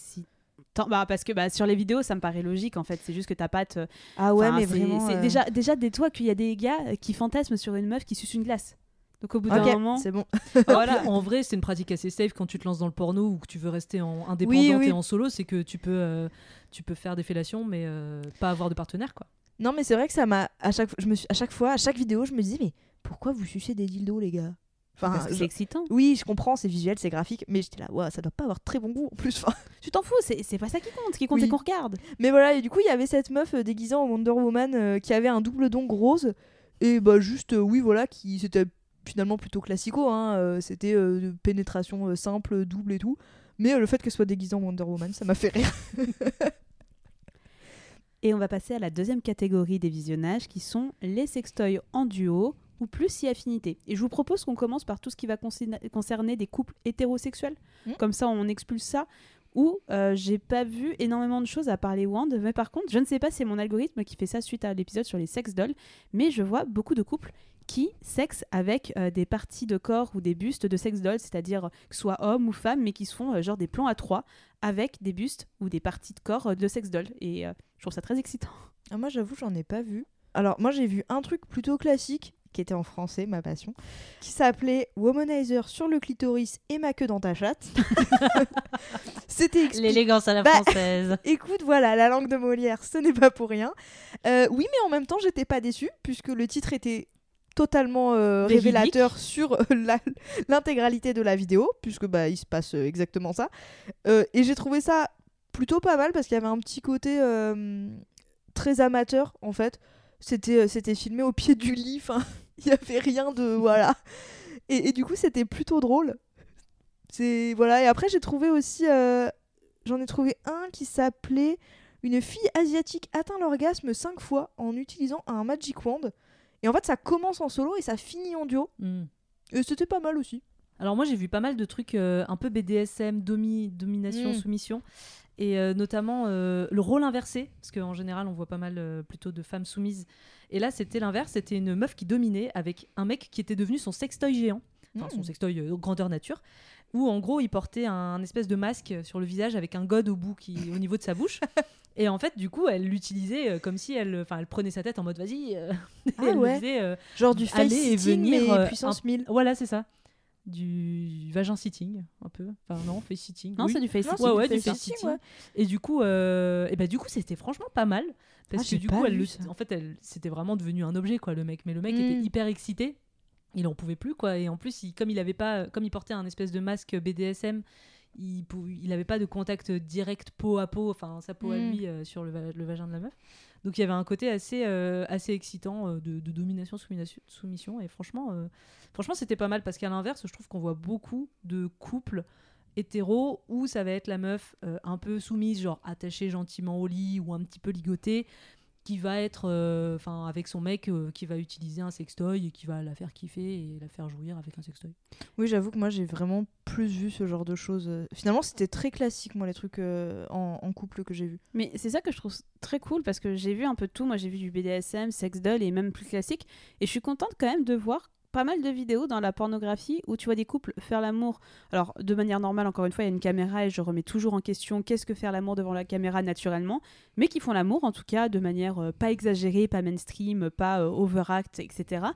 Bah, parce que bah, sur les vidéos, ça me paraît logique en fait. C'est juste que ta patte. Ah ouais, enfin, mais c'est- vraiment. c'est euh, déjà, déjà, dis-toi qu'il y a des gars qui fantasment sur une meuf qui suce une glace. Donc au bout d'un moment. c'est bon. Voilà, en vrai, c'est une pratique assez safe quand tu te lances dans le porno ou que tu veux rester en indépendante Oui, oui. et en solo, c'est que tu peux, euh, tu peux faire des fellations, mais euh, pas avoir de partenaire, quoi. Non, mais c'est vrai que ça m'a. À chaque, je me suis, à chaque fois, à chaque vidéo, je me disais, mais pourquoi vous sucez des dildos, les gars? Enfin, je- c'est excitant. Oui, je comprends, c'est visuel, c'est graphique, mais j'étais là, ouais, ça doit pas avoir très bon goût en plus. Enfin, Tu t'en fous, c'est pas ça qui compte. Ce qui compte, Oui. c'est qu'on regarde. Mais voilà, et du coup, il y avait cette meuf euh, déguisée en Wonder Woman euh, qui avait un double don rose. Et bah, juste, euh, oui, voilà, qui c'était finalement plutôt classico. Hein, euh, c'était pénétration simple, double et tout. Mais le fait qu'elle soit déguisée en Wonder Woman, ça m'a fait rire. Et on va passer à la deuxième catégorie des visionnages qui sont les sextoys en duo ou plus si affinité. Et je vous propose qu'on commence par tout ce qui va concerner des couples hétérosexuels. Mm. Comme ça, on expulse ça. Où euh, j'ai pas vu énormément de choses à parler Wand, mais par contre, je ne sais pas si c'est mon algorithme qui fait ça suite à l'épisode sur les sex dolls, mais je vois beaucoup de couples qui sexent avec euh, des parties de corps ou des bustes de sex dolls, c'est-à-dire que ce soit homme ou femme, mais qui se font euh, genre des plans à trois avec des bustes ou des parties de corps euh, de sex dolls. Et je trouve ça très excitant. Ah, moi, j'avoue, j'en ai pas vu. Alors, moi, j'ai vu un truc plutôt classique, qui était en français, ma passion, qui s'appelait Womanizer sur le clitoris et ma queue dans ta chatte. C'était expliqué. L'élégance à la Bah, française. Écoute, voilà, la langue de Molière, ce n'est pas pour rien. Euh, oui, mais en même temps, j'étais pas déçue, puisque le titre était totalement euh, révélateur sur euh, la- l'intégralité de la vidéo, puisque bah, il se passe exactement ça. Et j'ai trouvé ça plutôt pas mal, parce qu'il y avait un petit côté très amateur, en fait. C'était euh, c'était filmé au pied du lit, enfin, il y avait rien de... Voilà. Et, et du coup, c'était plutôt drôle. C'est... Voilà, et après, j'ai trouvé aussi... euh, J'en ai trouvé un qui s'appelait Une fille asiatique atteint l'orgasme 5 fois en utilisant un Magic Wand. Et en fait, ça commence en solo et ça finit en duo. Hmm. Et c'était pas mal aussi. Alors moi j'ai vu pas mal de trucs euh, un peu BDSM, domi- domination, Mm. soumission, et euh, notamment euh, le rôle inversé, parce qu'en général on voit pas mal euh, plutôt de femmes soumises. Et là c'était l'inverse, c'était une meuf qui dominait avec un mec qui était devenu son sextoy géant, enfin son Mm. sextoy grandeur nature, où en gros il portait un, espèce de masque sur le visage avec un god au bout qui au niveau de sa bouche. Et en fait, du coup, elle l'utilisait comme si elle, enfin, elle prenait sa tête en mode vas-y. Ah elle le ouais. Genre du face et venir, mais puissance un- 1000. Voilà, c'est ça. Du vagin sitting, un peu. Enfin, non, face sitting. Non, oui. c'est du face sitting. Ouais, ouais, du face sitting, ouais. Et du coup, euh, et bah, du coup, c'était franchement pas mal. Parce Ah, que du coup, elle le- en fait, elle, c'était vraiment devenu un objet, quoi, le mec. Mais le mec Mm. était hyper excité. il en pouvait plus quoi et en plus il, comme il avait pas comme il portait un espèce de masque BDSM il pou- il avait pas de contact direct peau à peau enfin sa peau à Mm. lui euh, sur le, va- le vagin de la meuf donc il y avait un côté assez euh, assez excitant euh, de, de domination soumission, soumission et franchement franchement c'était pas mal parce qu'à l'inverse je trouve qu'on voit beaucoup de couples hétéros où ça va être la meuf euh, un peu soumise genre attachée gentiment au lit ou un petit peu ligotée qui va être euh, enfin avec son mec euh, qui va utiliser un sextoy et qui va la faire kiffer et la faire jouir avec un sextoy. Oui, j'avoue que moi j'ai vraiment plus vu ce genre de choses. Finalement, c'était très classique, moi, les trucs euh, en, en couple que j'ai vus. Mais c'est ça que je trouve très cool parce que j'ai vu un peu de tout. Moi, j'ai vu du BDSM, sex doll et même plus classique. Et je suis contente quand même de voir pas mal de vidéos dans la pornographie où tu vois des couples faire l'amour. Alors, de manière normale, encore une fois, il y a une caméra et je remets toujours en question qu'est-ce que faire l'amour devant la caméra naturellement, mais qui font l'amour en tout cas de manière euh, pas exagérée, pas mainstream, pas euh, overact, etc.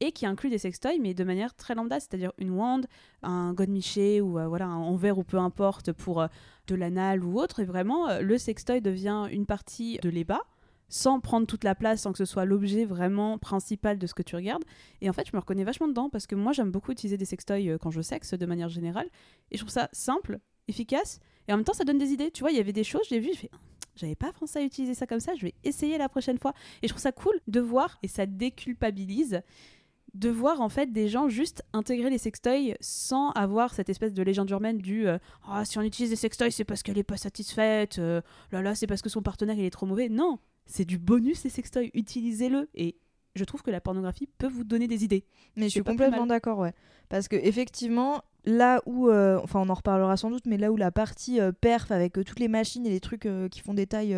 Et qui inclut des sextoys, mais de manière très lambda, c'est-à-dire une wand, un godemiché ou euh, voilà, un en verre ou peu importe pour de l'anal ou autre. Et vraiment, le sextoy devient une partie de l'ébat sans prendre toute la place, sans que ce soit l'objet vraiment principal de ce que tu regardes. Et en fait, je me reconnais vachement dedans parce que moi, j'aime beaucoup utiliser des sextoys euh, quand je sexe de manière générale. Et je trouve ça simple, efficace, et en même temps, ça donne des idées. Tu vois, il y avait des choses, j'ai vu, j'ai fait. Ah, J'avais pas pensé à utiliser ça comme ça, je vais essayer la prochaine fois. Et je trouve ça cool de voir, et ça déculpabilise, de voir en fait des gens juste intégrer les sextoys sans avoir cette espèce de légende urbaine du euh, Ah, si on utilise des sextoys c'est parce qu'elle est pas satisfaite euh, là là c'est parce que son partenaire il est trop mauvais non c'est du bonus les sextoys utilisez-le et je trouve que la pornographie peut vous donner des idées Mais je suis complètement d'accord, ouais. Parce que effectivement, là où, euh, enfin, on en reparlera sans doute, mais là où la partie euh, perf avec euh, toutes les machines et les trucs qui font des tailles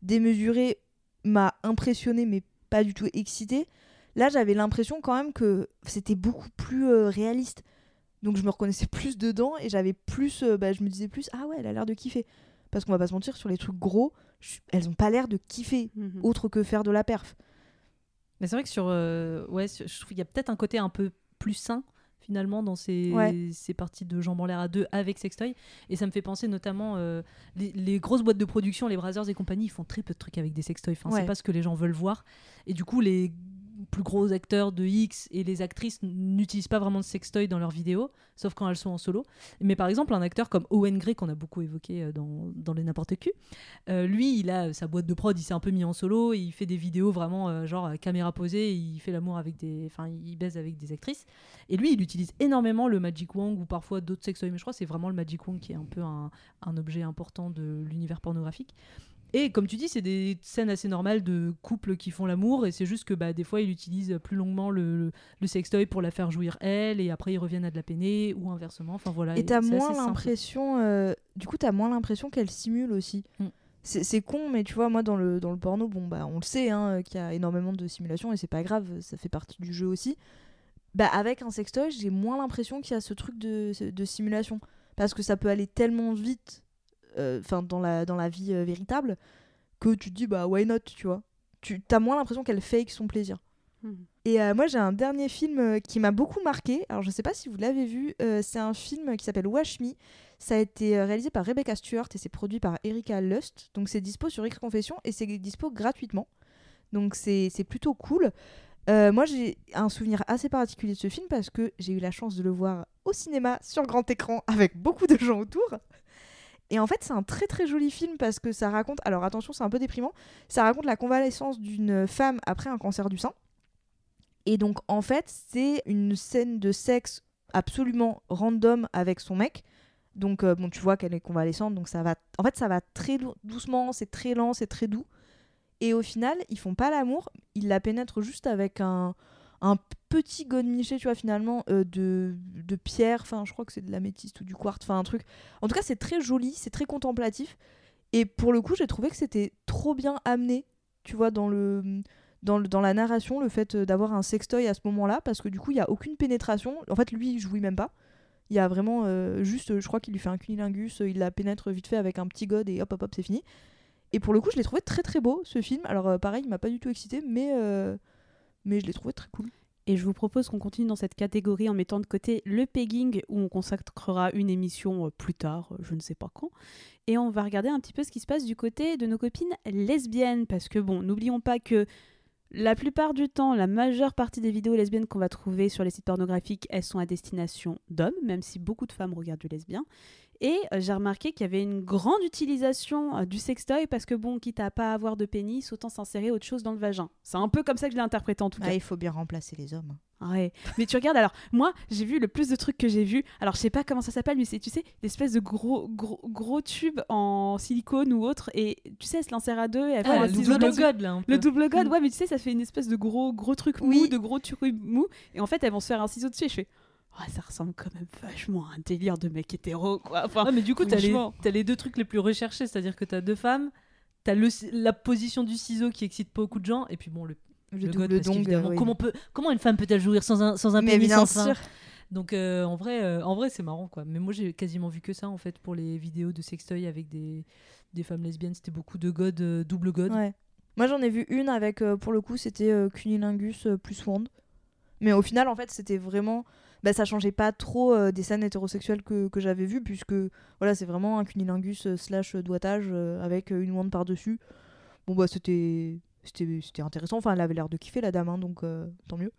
démesurées m'a impressionné, mais pas du tout excité. Là, j'avais l'impression quand même que c'était beaucoup plus réaliste. Donc je me reconnaissais plus dedans et j'avais plus, bah, je me disais plus, ah ouais, elle a l'air de kiffer. Parce qu'on va pas se mentir, sur les trucs gros, je- elles ont pas l'air de kiffer, Mhm. autre que faire de la perf. Mais c'est vrai que sur euh, ouais, sur- je trouve qu'il y a peut-être un côté un peu plus sain finalement dans ces, Ouais. ces parties de jambes en l'air à deux avec sextoy et ça me fait penser notamment euh, les, les grosses boîtes de production les Brazzers et compagnie ils font très peu de trucs avec des sextoys enfin Ouais. c'est pas ce que les gens veulent voir et du coup les plus gros acteurs de X et les actrices n'utilisent pas vraiment de sextoy dans leurs vidéos sauf quand elles sont en solo mais par exemple un acteur comme Owen Gray qu'on a beaucoup évoqué euh, dans, dans les n'importe qui euh, lui, il a sa boîte de prod, il s'est un peu mis en solo et il fait des vidéos vraiment euh, genre caméra posée, il fait l'amour avec des. Enfin, il baise avec des actrices. Et lui, il utilise énormément le Magic Wand ou parfois d'autres sextoys, mais je crois que c'est vraiment le Magic Wand qui est un peu un objet important de l'univers pornographique. Et comme tu dis, c'est des scènes assez normales de couples qui font l'amour, et c'est juste que bah, des fois, il utilise plus longuement le, le, le sextoy pour la faire jouir elle, et après, ils reviennent à de la peiner, ou inversement. Enfin voilà. Et t'as moins l'impression, euh, du coup, t'as moins l'impression qu'elle simule aussi. Mm. C'est con, mais tu vois, moi, dans le, dans le porno, bon, bah, on le sait, hein, qu'il y a énormément de simulation et c'est pas grave, ça fait partie du jeu aussi. Bah, avec un sextoy, j'ai moins l'impression qu'il y a ce truc de, de simulation. Parce que ça peut aller tellement vite, euh, enfin, dans, la, dans la vie euh, véritable, que tu te dis, bah, why not, tu vois. Tu as moins l'impression qu'elle fake son plaisir. Mhm. Et euh, moi, j'ai un dernier film euh, qui m'a beaucoup marqué. Alors, je sais pas si vous l'avez vu. euh, c'est un film qui s'appelle Wash Me. Ça a été euh, réalisé par Rebecca Stewart et c'est produit par Erika Lust. Donc, c'est dispo sur X Confession et c'est dispo gratuitement. Donc, c'est c'est plutôt cool. Euh, moi, j'ai un souvenir assez particulier de ce film parce que j'ai eu la chance de le voir au cinéma sur grand écran avec beaucoup de gens autour. Et en fait, c'est un très très joli film parce que ça raconte. Alors, attention, c'est un peu déprimant. Ça raconte la convalescence d'une femme après un cancer du sein. Et donc, en fait, c'est une scène de sexe absolument random avec son mec. Donc, euh, bon, tu vois qu'elle est convalescente, donc ça va. En fait, ça va très dou- doucement, c'est très lent, c'est très doux. Et au final, ils font pas l'amour, ils la pénètrent juste avec un, un petit godemiché, tu vois, finalement, euh, de, de pierre. Enfin, je crois que c'est de l'améthyste ou du quartz, enfin, un truc. En tout cas, c'est très joli, c'est très contemplatif. Et pour le coup, j'ai trouvé que c'était trop bien amené, tu vois, dans le dans, le- dans la narration le fait euh, d'avoir un sextoy à ce moment-là parce que du coup il y a aucune pénétration en fait lui il jouit même pas il y a vraiment euh, juste je crois qu'il lui fait un cunilingus il la pénètre vite fait avec un petit god et hop hop hop c'est fini et pour le coup je l'ai trouvé très très beau ce film alors pareil il m'a pas du tout excité mais mais je l'ai trouvé très cool Et je vous propose qu'on continue dans cette catégorie en mettant de côté le pegging, où on consacrera une émission euh, plus tard, euh, je ne sais pas quand. Et on va regarder un petit peu ce qui se passe du côté de nos copines lesbiennes, parce que bon, n'oublions pas que La plupart du temps, la majeure partie des vidéos lesbiennes qu'on va trouver sur les sites pornographiques, elles sont à destination d'hommes, même si beaucoup de femmes regardent du lesbien. Et euh, j'ai remarqué qu'il y avait une grande utilisation euh, du sextoy parce que bon, quitte à pas avoir de pénis, autant s'insérer autre chose dans le vagin. C'est un peu comme ça que je l'ai interprété en tout Ah, cas. il faut bien remplacer les hommes. Ouais. Mais tu regardes, alors, moi, j'ai vu le plus de trucs que j'ai vu. Alors, je sais pas comment ça s'appelle, mais c'est, tu sais, l'espèce de gros, gros, gros tubes en silicone ou autre. Et tu sais, elle se l'insère à deux et elle fait Ah, un le ciseau double dessus. god, là, un peu. Le double god, Mm. ouais, mais tu sais, ça fait une espèce de gros, gros truc mou, Oui. de gros tubes mou. Et en fait, elles vont se faire un ciseau dessus et je fais. Ah, ça ressemble quand même vachement à un délire de mec hétéro, quoi. Enfin, Ah, mais du coup, t'as les, t'as les deux trucs les plus recherchés, c'est-à-dire que t'as deux femmes, t'as le, la position du ciseau qui excite pas beaucoup de gens, et puis bon, le, Le, le god, dong, oui. comment, peut, comment une femme peut-elle jouir sans un, sans un Mais pénis bien sûr. Donc euh, en vrai, euh, en vrai c'est marrant quoi. Mais moi j'ai quasiment vu que ça en fait pour les vidéos de sextoy avec des, des femmes lesbiennes. C'était beaucoup de god, euh, double god. Ouais. Moi j'en ai vu une avec, euh, pour le coup, c'était euh, cunilingus euh, plus wand. Mais au final, en fait, c'était vraiment. Bah, ça changeait pas trop euh, des scènes hétérosexuelles que, j'avais vues, puisque voilà, c'est vraiment un cunilingus euh, slash doigtage euh, avec euh, une wand par-dessus. Bon, bah, c'était. C'était intéressant. Enfin, elle avait l'air de kiffer la dame, hein, donc tant mieux.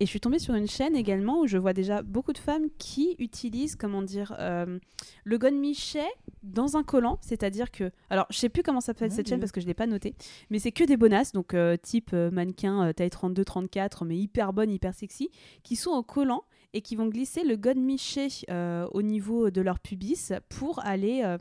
Et je suis tombée sur une chaîne également où je vois déjà beaucoup de femmes qui utilisent, comment dire, euh, le gon michet dans un collant. C'est-à-dire que. Alors, je sais plus comment s'appelle cette chaîne parce que je l'ai pas noté. Mais c'est que des bonasses, donc euh, type euh, mannequin taille 32-34, mais hyper bonne, hyper sexy, qui sont au collant et qui vont glisser le gon michet au niveau de leur pubis pour aller.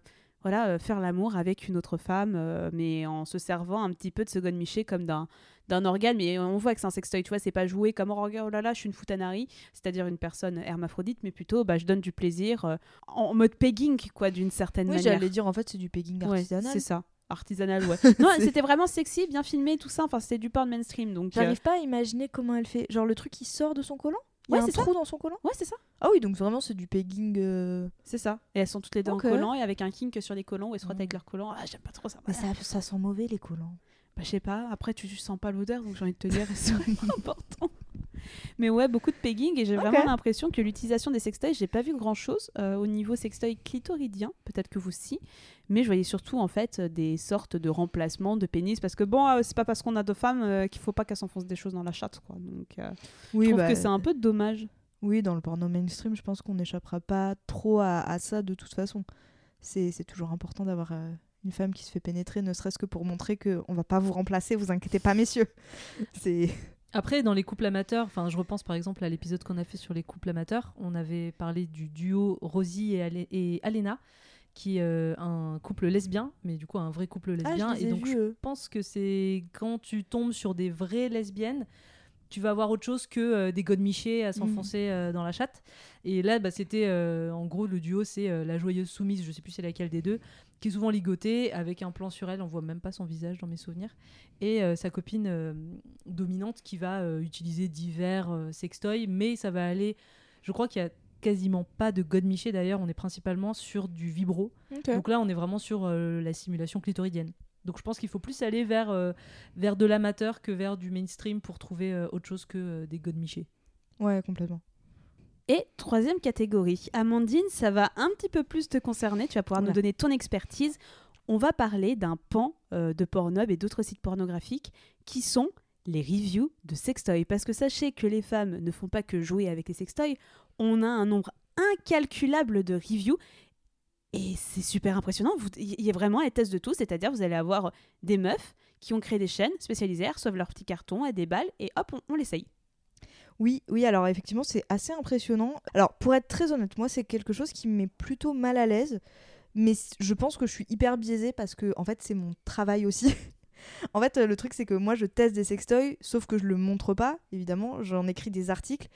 Voilà, euh, faire l'amour avec une autre femme, euh, mais en se servant un petit peu de ce gon michet comme d'un d'un organe, mais on voit que c'est un sextoy, tu vois, c'est pas joué comme oh, oh là là, je suis une foutanari, c'est-à-dire une personne hermaphrodite, mais plutôt bah, je donne du plaisir euh, en mode pegging, quoi, d'une certaine Oui, manière. j'allais dire, en fait, c'est du pegging Ouais, artisanal. c'est ça, artisanal, ouais. non, c'était vraiment sexy, bien filmé, tout ça, enfin, c'était du porn mainstream, donc. euh, J'arrive pas à imaginer comment elle fait. Genre le truc qui sort de son collant Il y Ouais, un ça. trou dans son collant Ouais, c'est ça. Ah oui, donc vraiment c'est du pegging. euh, C'est ça. Et elles sont toutes les deux en collant et avec un kink sur les collants où elles se frottent Mm. avec leurs collants. Ah, j'aime pas trop ça. Mais ça, ça sent mauvais les collants. Bah, je sais pas. Après, tu sens pas l'odeur, donc j'ai envie de te dire, c'est vraiment important. Mais ouais, beaucoup de pegging et j'ai vraiment l'impression que l'utilisation des sextoys, j'ai pas vu grand chose au niveau sextoy clitoridien. Peut-être que vous si, mais je voyais surtout en fait euh, des sortes de remplacements de pénis parce que bon, euh, c'est pas parce qu'on a deux femmes euh, qu'il faut pas qu'elles s'enfoncent des choses dans la chatte, quoi. Donc, euh, Oui, je trouve bah, que c'est un peu dommage. Oui, dans le porno mainstream, je pense qu'on n'échappera pas trop à, à ça de toute façon. C'est toujours important d'avoir euh, une femme qui se fait pénétrer, ne serait-ce que pour montrer qu'on va pas vous remplacer, vous inquiétez pas, messieurs. C'est. Après, dans les couples amateurs, enfin, je repense par exemple à l'épisode qu'on a fait sur les couples amateurs. On avait parlé du duo Rosie et, Ale- et Alena, qui est euh, un couple lesbien, mais du coup un vrai couple Ah, lesbien. je les et donc vus, je eux. pense que c'est quand tu tombes sur des vraies lesbiennes, tu vas avoir autre chose que euh, des godemichés à s'enfoncer euh, dans la chatte. Et là, bah, c'était euh, en gros le duo, c'est la joyeuse soumise, je sais plus c'est laquelle des deux, qui est souvent ligotée avec un plan sur elle, on voit même pas son visage dans mes souvenirs, et euh, sa copine euh, dominante qui va euh, utiliser divers sextoys, mais ça va aller. Je crois qu'il y a quasiment pas de godemiché d'ailleurs, on est principalement sur du vibro. Donc là, on est vraiment sur la simulation clitoridienne. Donc je pense qu'il faut plus aller vers, vers de l'amateur que vers du mainstream pour trouver autre chose que des godemichés. Ouais, complètement. Et troisième catégorie, Amandine, ça va un petit peu plus te concerner. Tu vas pouvoir nous donner ton expertise. On va parler d'un pan euh, de Pornhub et d'autres sites pornographiques qui sont les reviews de sextoys. Parce que sachez que les femmes ne font pas que jouer avec les sextoys. On a un nombre incalculable de reviews. Et c'est super impressionnant. Il y a vraiment les tests de tout. C'est-à-dire, vous allez avoir des meufs qui ont créé des chaînes spécialisées, reçoivent leurs petits cartons à des balles et hop, on, on l'essaye. Oui, oui, alors effectivement, c'est assez impressionnant. Alors, pour être très honnête, moi, c'est quelque chose qui me plutôt mal à l'aise. Mais je pense que je suis hyper biaisée parce que, en fait, c'est mon travail aussi. en fait, le truc, c'est que moi, je teste des sextoys, sauf que je le montre pas, évidemment. J'en écris des articles.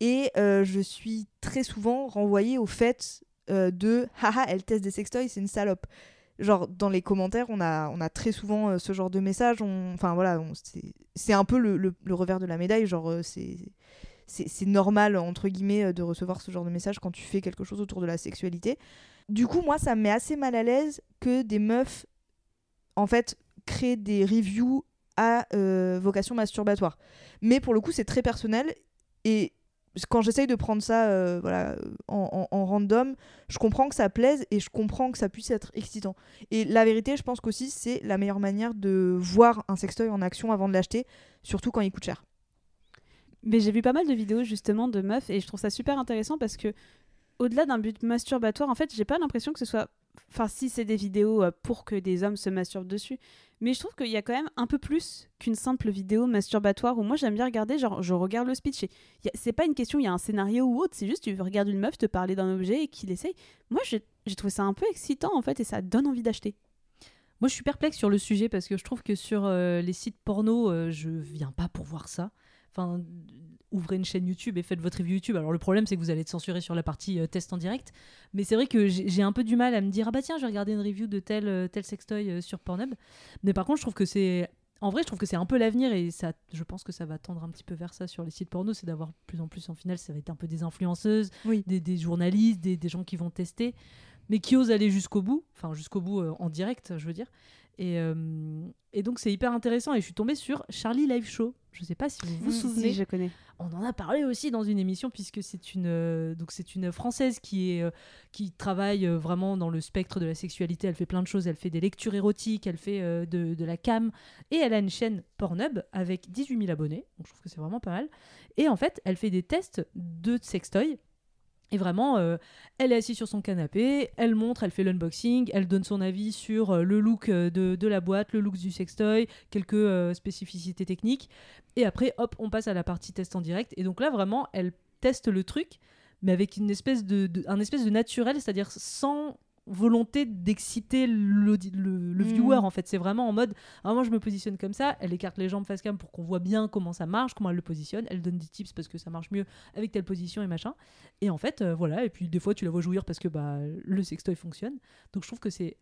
Et euh, je suis très souvent renvoyée au fait euh, de haha, elle teste des sextoys, c'est une salope. Genre, dans les commentaires, on a, on a très souvent euh, ce genre de message. Enfin, voilà, c'est- un peu le, le- revers de la médaille. Genre, euh, c'est c'est c'est normal, entre guillemets, euh, de recevoir ce genre de message quand tu fais quelque chose autour de la sexualité. Du coup, moi, ça me met assez mal à l'aise que des meufs, en fait, créent des reviews à euh, vocation masturbatoire. Mais pour le coup, c'est très personnel et quand j'essaye de prendre ça euh, voilà, en, en- en random, je comprends que ça plaise et je comprends que ça puisse être excitant. Et la vérité, je pense qu'aussi, c'est la meilleure manière de voir un sextoy en action avant de l'acheter, surtout quand il coûte cher. Mais j'ai vu pas mal de vidéos justement de meufs et je trouve ça super intéressant parce que au-delà d'un but masturbatoire, en fait, j'ai pas l'impression que ce soit. Enfin, si c'est des vidéos euh, pour que des hommes se masturbent dessus, mais je trouve qu'il y a quand même un peu plus qu'une simple vidéo masturbatoire où moi j'aime bien regarder, genre je regarde le speech et c'est pas une question, il y a un scénario ou autre, c'est juste tu regardes une meuf te parler d'un objet et qu'il essaye. Moi j'ai j'ai trouvé ça un peu excitant en fait et ça donne envie d'acheter. Moi, je suis perplexe sur le sujet parce que je trouve que sur euh, les sites porno, euh, je viens pas pour voir ça. Enfin, ouvrez une chaîne YouTube et faites votre review YouTube. Alors, le problème, c'est que vous allez être censuré sur la partie euh, test en direct. Mais c'est vrai que j'ai un peu du mal à me dire, ah bah tiens, je vais regarder une review de tel, euh, tel sextoy euh, sur Pornhub. Mais par contre, je trouve que c'est. En vrai, je trouve que c'est un peu l'avenir et ça, je pense que ça va tendre un petit peu vers ça sur les sites porno, c'est d'avoir plus en plus en finale, ça va être un peu des influenceuses, Oui. des, des journalistes, des, des gens qui vont tester, mais qui osent aller jusqu'au bout, enfin jusqu'au bout euh, en direct, je veux dire. Et, euh, et donc c'est hyper intéressant et je suis tombée sur Charlie Live Show. Je sais pas si vous vous Si, souvenez. je connais. On en a parlé aussi dans une émission puisque c'est une euh, donc c'est une française qui est euh, qui travaille euh, vraiment dans le spectre de la sexualité. Elle fait plein de choses. Elle fait des lectures érotiques, elle fait de, de la cam et elle a une chaîne Pornhub avec 18 000 abonnés. Donc je trouve que c'est vraiment pas mal. Et en fait, elle fait des tests de sextoy. Et vraiment, euh, elle est assise sur son canapé, elle montre, elle fait l'unboxing, elle donne son avis sur euh, le look euh, de, la boîte, le look du sextoy, quelques spécificités techniques. Et après, hop, on passe à la partie test en direct. Et donc là, vraiment, elle teste le truc, mais avec une espèce de, de- un espèce de naturel, c'est-à-dire sans volonté d'exciter le, le Mm. viewer en fait. C'est vraiment en mode ah, moi je me positionne comme ça elle écarte les jambes face cam pour qu'on voit bien comment ça marche comment elle le positionne elle donne des tips parce que ça marche mieux avec telle position et machin. Et en fait euh, voilà et puis des fois tu la vois jouir parce que bah le sextoy fonctionne. Donc je trouve que c'est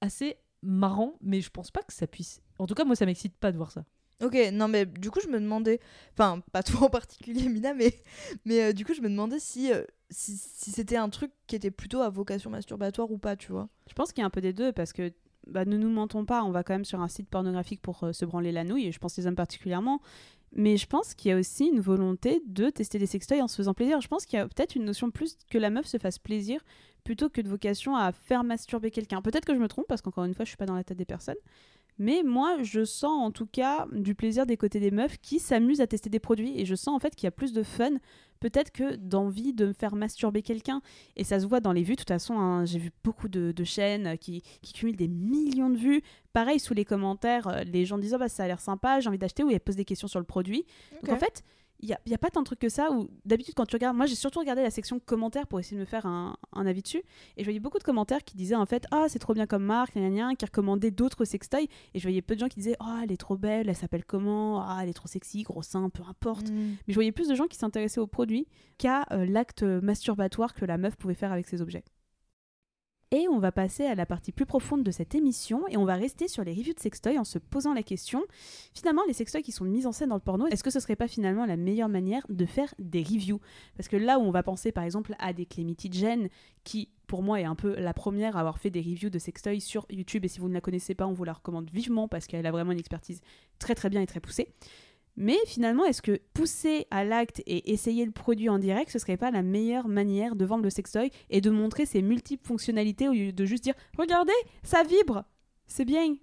assez marrant mais je pense pas que ça puisse en tout cas moi ça m'excite pas de voir ça. Ok, non mais du coup je me demandais, enfin pas toi en particulier Mina, mais, mais euh, du coup je me demandais si, euh, si, c'était un truc qui était plutôt à vocation masturbatoire ou pas, tu vois. Je pense qu'il y a un peu des deux parce que bah, ne nous mentons pas, on va quand même sur un site pornographique pour euh, se branler la nouille, et je pense les hommes particulièrement. Mais je pense qu'il y a aussi une volonté de tester des sextoys en se faisant plaisir. Je pense qu'il y a peut-être une notion plus que la meuf se fasse plaisir plutôt que de vocation à faire masturber quelqu'un. Peut-être que je me trompe parce qu'encore une fois, je suis pas dans la tête des personnes. Mais moi, je sens en tout cas du plaisir des côtés des meufs qui s'amusent à tester des produits et je sens en fait qu'il y a plus de fun peut-être que d'envie de me faire masturber quelqu'un. Et ça se voit dans les vues. De toute façon, hein, j'ai vu beaucoup de, de chaînes qui, qui cumulent des millions de vues. Pareil, sous les commentaires, euh, les gens disent oh, bah, ça a l'air sympa, j'ai envie d'acheter, ou ils posent des questions sur le produit. Donc en fait, il n'y a, y a pas tant de trucs que ça où d'habitude quand tu regardes, moi j'ai surtout regardé la section commentaires pour essayer de me faire un, un avis dessus et je voyais beaucoup de commentaires qui disaient en fait ah c'est trop bien comme marque, gna, gna, qui recommandaient d'autres sextoys et je voyais peu de gens qui disaient oh elle est trop belle, elle s'appelle comment, ah elle est trop sexy, gros sein, peu importe. Mm. Mais je voyais plus de gens qui s'intéressaient au produit qu'à euh, l'acte masturbatoire que la meuf pouvait faire avec ses objets. Et on va passer à la partie plus profonde de cette émission et on va rester sur les reviews de sextoys en se posant la question finalement les sextoys qui sont mis en scène dans le porno, est-ce que ce serait pas finalement la meilleure manière de faire des reviews? Parce que là où on va penser par exemple à des Clemity Jen qui pour moi est un peu la première à avoir fait des reviews de sextoys sur YouTube et si vous ne la connaissez pas on vous la recommande vivement parce qu'elle a vraiment une expertise très très bien et très poussée. Mais finalement, est-ce que pousser à l'acte et essayer le produit en direct, ce serait pas la meilleure manière de vendre le sextoy et de montrer ses multiples fonctionnalités au lieu de juste dire Regardez, ça vibre C'est bien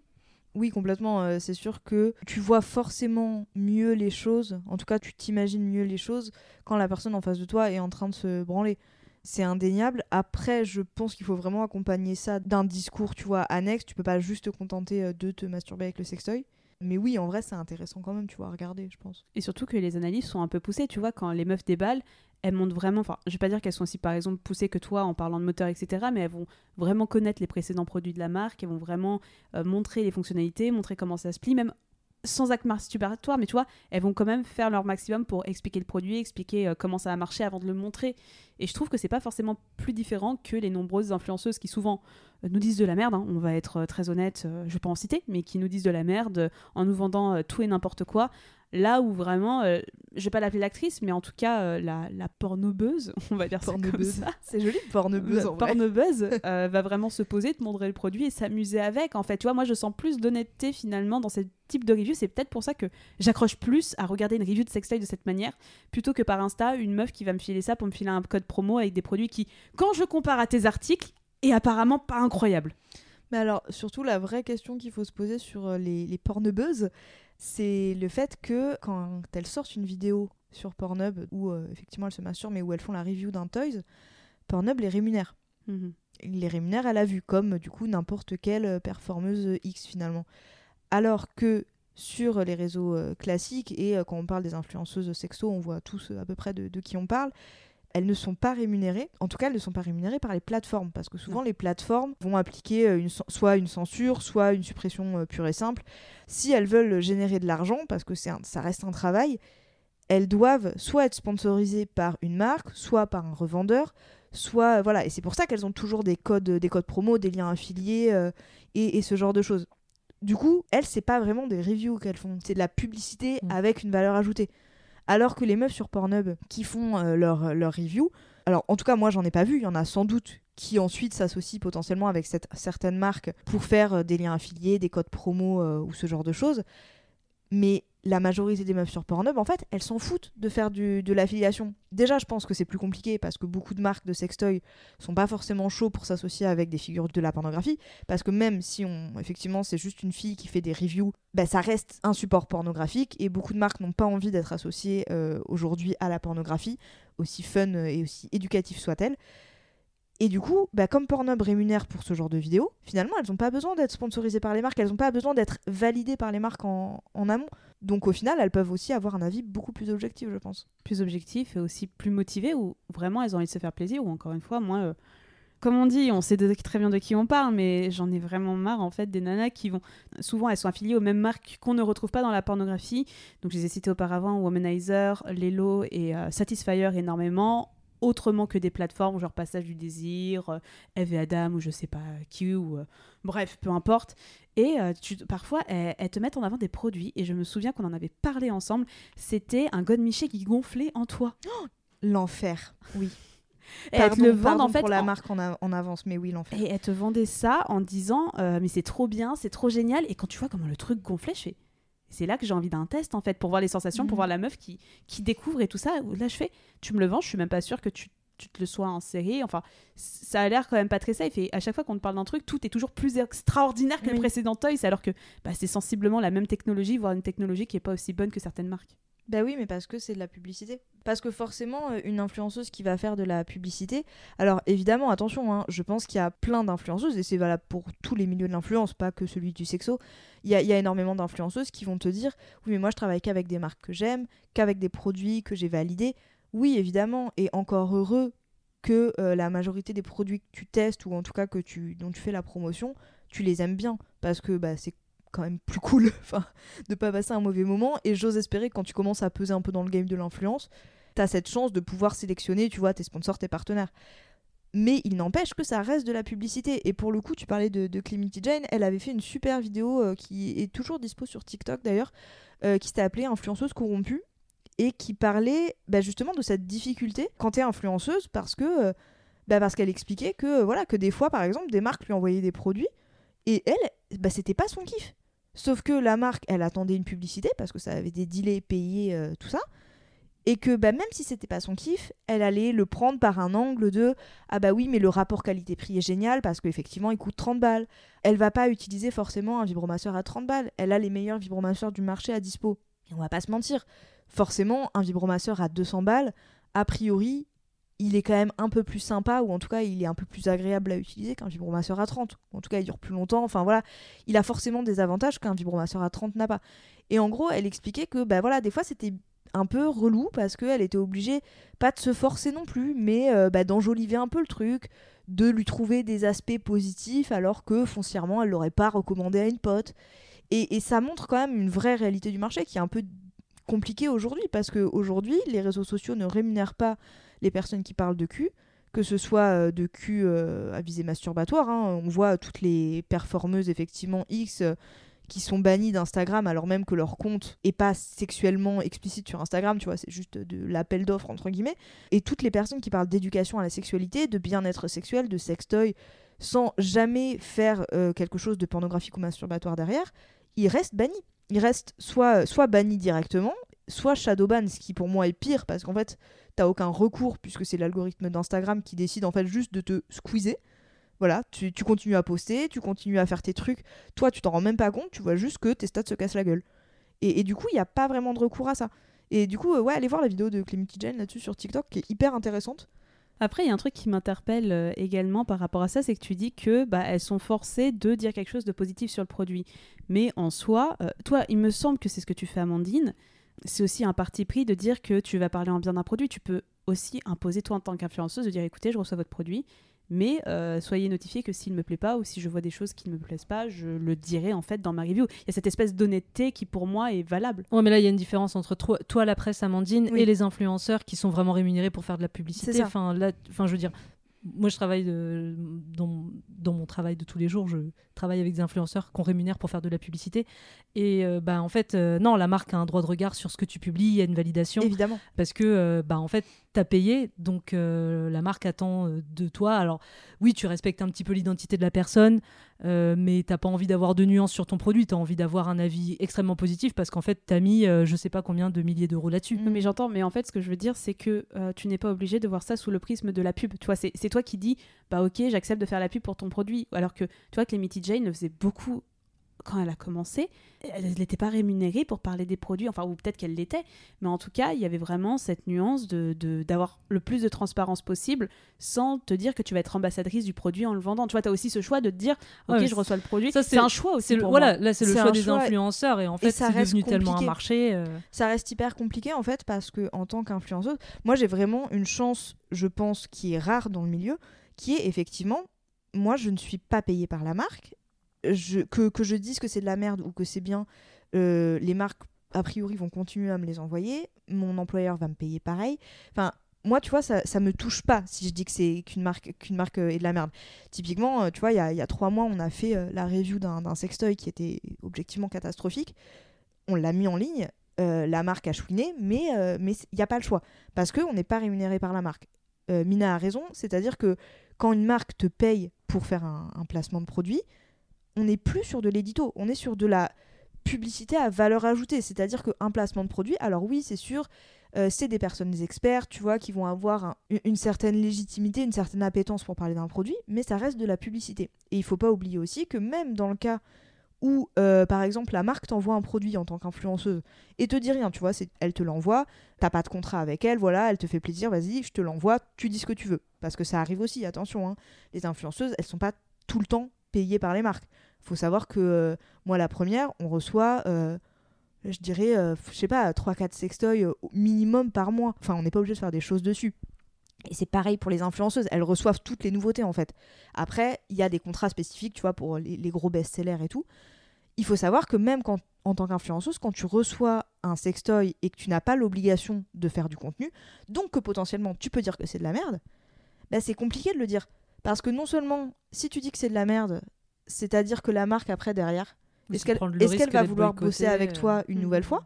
Oui, complètement. euh, c'est sûr que tu vois forcément mieux les choses, en tout cas tu t'imagines mieux les choses quand la personne en face de toi est en train de se branler. C'est indéniable. Après, je pense qu'il faut vraiment accompagner ça d'un discours, tu vois, annexe. Tu peux pas juste te contenter euh, de te masturber avec le sextoy. Mais oui, en vrai, c'est intéressant quand même, tu vois, à regarder, je pense. Et surtout que les analyses sont un peu poussées, tu vois, quand les meufs déballent, elles montrent vraiment, enfin, je vais pas dire qu'elles sont aussi par exemple poussées que toi en parlant de moteur, etc., mais elles vont vraiment connaître les précédents produits de la marque, elles vont vraiment euh, montrer les fonctionnalités, montrer comment ça se plie, même sans acte masturbatoire, mais tu vois, elles vont quand même faire leur maximum pour expliquer le produit, expliquer euh, comment ça a marché avant de le montrer. Et je trouve que c'est pas forcément plus différent que les nombreuses influenceuses qui souvent euh, nous disent de la merde, hein, on va être euh, très honnête, je vais pas en citer, mais qui nous disent de la merde en nous vendant tout et n'importe quoi. Là où vraiment, euh, je vais pas l'appeler l'actrice, mais en tout cas euh, la, la pornobeuse, on va dire ça comme Pornebeuse. ça. C'est joli, en pornebeuse, euh, va vraiment se poser, te montrer le produit et s'amuser avec. En fait, tu vois, moi je sens plus d'honnêteté finalement dans ce type de review. C'est peut-être pour ça que j'accroche plus à regarder une review de sextoy de cette manière plutôt que par Insta, une meuf qui va me filer ça pour me filer un code promo avec des produits qui, quand je compare à tes articles, est apparemment pas incroyable. Mais alors, surtout, la vraie question qu'il faut se poser sur euh, les, les c'est le fait que quand elles sortent une vidéo sur Pornhub où euh, effectivement elles se masturent, mais où elles font la review d'un Toys, Pornhub les rémunère. Mhm. Il les rémunère à la vue, comme du coup n'importe quelle performeuse X finalement. Alors que sur les réseaux euh, classiques, et euh, quand on parle des influenceuses sexo, on voit tous à peu près de, de qui on parle, elles ne sont pas rémunérées. En tout cas, elles ne sont pas rémunérées par les plateformes, parce que souvent les plateformes vont appliquer euh, une, soit une censure, soit une suppression euh, pure et simple. Si elles veulent générer de l'argent, parce que c'est un- ça reste un travail, elles doivent soit être sponsorisées par une marque, soit par un revendeur, soit voilà. Et c'est pour ça qu'elles ont toujours des codes, des codes promo, des liens affiliés euh, et, et ce genre de choses. Du coup, elles, c'est pas vraiment des reviews qu'elles font, c'est de la publicité Mm. avec une valeur ajoutée. Alors que les meufs sur Pornhub qui font euh, leur, leur review, alors en tout cas moi j'en ai pas vu, il y en a sans doute qui ensuite s'associent potentiellement avec cette, certaines marques pour faire euh, des liens affiliés, des codes promo euh, ou ce genre de choses. Mais la majorité des meufs sur Pornhub, en fait, elles s'en foutent de faire de l'affiliation. Déjà, je pense que c'est plus compliqué parce que beaucoup de marques de sextoy sont pas forcément chauds pour s'associer avec des figures de la pornographie. Parce que même si on, effectivement, c'est juste une fille qui fait des reviews, bah, ça reste un support pornographique et beaucoup de marques n'ont pas envie d'être associées euh, aujourd'hui à la pornographie, aussi fun et aussi éducative soit-elle. Et du coup, bah, comme Pornhub rémunère pour ce genre de vidéos, finalement, elles n'ont pas besoin d'être sponsorisées par les marques, elles n'ont pas besoin d'être validées par les marques en amont. Donc au final, elles peuvent aussi avoir un avis beaucoup plus objectif, je pense. Plus objectif et aussi plus motivé, ou vraiment elles ont envie de se faire plaisir, ou encore une fois, moi. euh, comme on dit, on sait très bien de qui on parle, mais j'en ai vraiment marre en fait des nanas qui vont. Souvent, elles sont affiliées aux mêmes marques qu'on ne retrouve pas dans la pornographie. Donc, je les ai citées auparavant Womanizer, Lelo et euh, Satisfyer énormément, autrement que des plateformes genre Passage du Désir, euh, Eve et Adam ou je sais pas qui, ou euh, bref, peu importe. Et euh, tu- parfois, elles, elles te mettent en avant des produits, et je me souviens qu'on en avait parlé ensemble. C'était un godemiché qui gonflait en toi. L'enfer, oui. Et elles te Pardon, le vendent pardon en fait pour la en- marque en, a- en avance, mais oui, l'enfer. Et elle te vendait ça en disant euh, mais c'est trop bien, c'est trop génial. Et quand tu vois comment le truc gonflait, je fais c'est là que j'ai envie d'un test en fait pour voir les sensations, pour Mhm. voir la meuf qui, qui découvre et tout ça. Là je fais tu me le vends, je suis même pas sûre que tu, tu te le sois inséré. Enfin ça a l'air quand même pas très safe. Et à chaque fois qu'on te parle d'un truc, tout est toujours plus extraordinaire que le précédent Toys, alors que bah, c'est sensiblement la même technologie, voire une technologie qui est pas aussi bonne que certaines marques. Bah oui, mais parce que c'est de la publicité. Parce que forcément, euh, une influenceuse qui va faire de la publicité. Alors évidemment, attention, hein, je pense qu'il y a plein d'influenceuses, et c'est valable pour tous les milieux de l'influence, pas que celui du sexo. Il y a, énormément d'influenceuses qui vont te dire Oui, mais moi je travaille qu'avec des marques que j'aime, qu'avec des produits que j'ai validés. Oui, évidemment, et encore heureux que euh, la majorité des produits que tu testes, ou en tout cas que tu, dont tu fais la promotion, tu les aimes bien. Parce que bah, c'est quand même plus cool enfin, de pas passer un mauvais moment. Et j'ose espérer que quand tu commences à peser un peu dans le game de l'influence, t'as cette chance de pouvoir sélectionner, tu vois, tes sponsors, tes partenaires. Mais il n'empêche que ça reste de la publicité. Et pour le coup, tu parlais de, de Clemity Jane, elle avait fait une super vidéo euh, qui est toujours dispo sur TikTok d'ailleurs, euh, qui s'était appelée Influenceuse corrompue, et qui parlait bah, justement de cette difficulté quand t'es influenceuse, parce que euh, bah, parce qu'elle expliquait que voilà que des fois, par exemple, des marques lui envoyaient des produits, et elle, bah, c'était pas son kiff. Sauf que la marque, elle attendait une publicité parce que ça avait des délais payés, euh, tout ça. Et que bah, même si c'était pas son kiff, elle allait le prendre par un angle de Ah bah oui, mais le rapport qualité-prix est génial parce qu'effectivement il coûte 30 balles. Elle va pas utiliser forcément un vibromasseur à 30 balles. Elle a les meilleurs vibromasseurs du marché à dispo. Et on va pas se mentir. Forcément, un vibromasseur à 200 balles, a priori, il est quand même un peu plus sympa, ou en tout cas, il est un peu plus agréable à utiliser qu'un vibromasseur à 30. En tout cas, il dure plus longtemps. Enfin voilà, il a forcément des avantages qu'un vibromasseur à 30 n'a pas. Et en gros, elle expliquait que bah voilà, des fois c'était un peu relou parce qu'elle était obligée pas de se forcer non plus, mais euh, bah, d'enjoliver un peu le truc, de lui trouver des aspects positifs alors que foncièrement elle l'aurait pas recommandé à une pote. Et, et ça montre quand même une vraie réalité du marché qui est un peu compliquée aujourd'hui parce que aujourd'hui les réseaux sociaux ne rémunèrent pas les personnes qui parlent de cul, que ce soit euh, de cul euh, à visée masturbatoire. hein. On voit toutes les performeuses, effectivement, X. euh, qui sont bannies d'Instagram alors même que leur compte est pas sexuellement explicite sur Instagram, tu vois, c'est juste de l'appel d'offres entre guillemets. Et toutes les personnes qui parlent d'éducation à la sexualité, de bien-être sexuel, de sextoy, sans jamais faire quelque chose de pornographique ou masturbatoire derrière, ils restent bannis. Ils restent soit, soit bannis directement, soit shadowban, ce qui pour moi est pire parce qu'en fait, t'as aucun recours puisque c'est l'algorithme d'Instagram qui décide en fait juste de te squeezer. Voilà, tu, continues à poster, tu continues à faire tes trucs. Toi, tu t'en rends même pas compte, tu vois juste que tes stats se cassent la gueule. Et, du coup, il n'y a pas vraiment de recours à ça. Et du coup, euh, ouais, allez voir la vidéo de Clemity Jane là-dessus sur TikTok qui est hyper intéressante. Après, il y a un truc qui m'interpelle euh, également par rapport à ça, c'est que tu dis que bah, elles sont forcées de dire quelque chose de positif sur le produit. Mais en soi, euh, toi, il me semble que c'est ce que tu fais, Amandine. C'est aussi un parti pris de dire que tu vas parler en bien d'un produit. Tu peux aussi imposer, toi, en tant qu'influenceuse, de dire écoutez, je reçois votre produit, mais euh, soyez notifié que s'il ne me plaît pas ou si je vois des choses qui ne me plaisent pas, je le dirai en fait dans ma review. Il y a cette espèce d'honnêteté qui, pour moi, est valable. Ouais, mais là, il y a une différence entre toi, toi, la presse, Amandine, Oui. et les influenceurs qui sont vraiment rémunérés pour faire de la publicité. C'est ça. Enfin, là, enfin, je veux dire, moi, je travaille de- dans, dans mon travail de tous les jours. Je travaille avec des influenceurs qu'on rémunère pour faire de la publicité. Et euh, bah, en fait, euh, non, la marque a un droit de regard sur ce que tu publies. Il y a une validation. Évidemment. Parce que, euh, bah, en fait, t'as payé, donc euh, la marque attend euh, de toi. Alors, oui, tu respectes un petit peu l'identité de la personne, euh, mais t'as pas envie d'avoir de nuances sur ton produit. T'as envie d'avoir un avis extrêmement positif parce qu'en fait, t'as mis euh, je sais pas combien de milliers d'euros là-dessus. Mais j'entends, mais en fait, ce que je veux dire, c'est que euh, tu n'es pas obligé de voir ça sous le prisme de la pub. Tu vois, c'est toi qui dis, bah ok, j'accepte de faire la pub pour ton produit. Alors que, tu vois, que Clemity Jane le faisait beaucoup quand elle a commencé. Elle n'était pas rémunérée pour parler des produits, enfin, ou peut-être qu'elle l'était, mais en tout cas, il y avait vraiment cette nuance de de- d'avoir le plus de transparence possible sans te dire que tu vas être ambassadrice du produit en le vendant. Tu vois, tu as aussi ce choix de te dire, ok, Ouais, je reçois le produit. ça, c'est un choix aussi. le- voilà, moi. là, c'est le choix des choix, influenceurs et en fait, ça c'est reste devenu tellement un compliqué. marché. euh, ça reste hyper compliqué en fait parce que en tant qu'influenceuse, moi j'ai vraiment une chance, je pense, qui est rare dans le milieu, qui est effectivement, moi je ne suis pas payée par la marque. Que, que je dise que c'est de la merde ou que c'est bien, euh, les marques a priori vont continuer à me les envoyer, mon employeur va me payer pareil. Enfin, moi, tu vois, ça, ça me touche pas si je dis que c'est qu'une marque, marque euh, est de la merde. Typiquement, euh, tu vois, il y a, y a trois mois, on a fait la review d'un sextoy qui était objectivement catastrophique. On l'a mis en ligne, la marque a chouiné, mais il n'y a pas le choix. Parce qu'on n'est pas rémunéré par la marque. Mina a raison, c'est-à-dire que quand une marque te paye pour faire un placement de produit, on n'est plus sur de l'édito, on est sur de la publicité à valeur ajoutée. C'est-à-dire qu'un placement de produit, alors oui, c'est sûr, euh, c'est des personnes experts, tu vois, qui vont avoir un- une- certaine légitimité, une certaine appétence pour parler d'un produit, mais ça reste de la publicité. Et il faut pas oublier aussi que même dans le cas où, euh, par exemple, la marque t'envoie un produit en tant qu'influenceuse et te dit rien, tu vois, elle te l'envoie, t'as pas de contrat avec elle, voilà, elle te fait plaisir, vas-y, je te l'envoie, tu dis ce que tu veux. Parce que ça arrive aussi, attention, hein, les influenceuses, elles sont pas tout le temps payées par les marques. Faut savoir que euh, moi, la première, on reçoit, euh, je dirais, euh, je sais pas, 3-4 sextoys euh, au minimum par mois. Enfin, on n'est pas obligé de faire des choses dessus. Et c'est pareil pour les influenceuses, elles reçoivent toutes les nouveautés en fait. Après, il y a des contrats spécifiques, tu vois, pour les, gros best-sellers et tout. Il faut savoir que même en tant qu'influenceuse, quand tu reçois un sextoy et que tu n'as pas l'obligation de faire du contenu, donc que potentiellement tu peux dire que c'est de la merde, bah, c'est compliqué de le dire. Parce que non seulement, si tu dis que c'est de la merde, c'est-à-dire que la marque après derrière, est-ce qu'elle va vouloir bosser avec euh. toi une Mhm. nouvelle fois?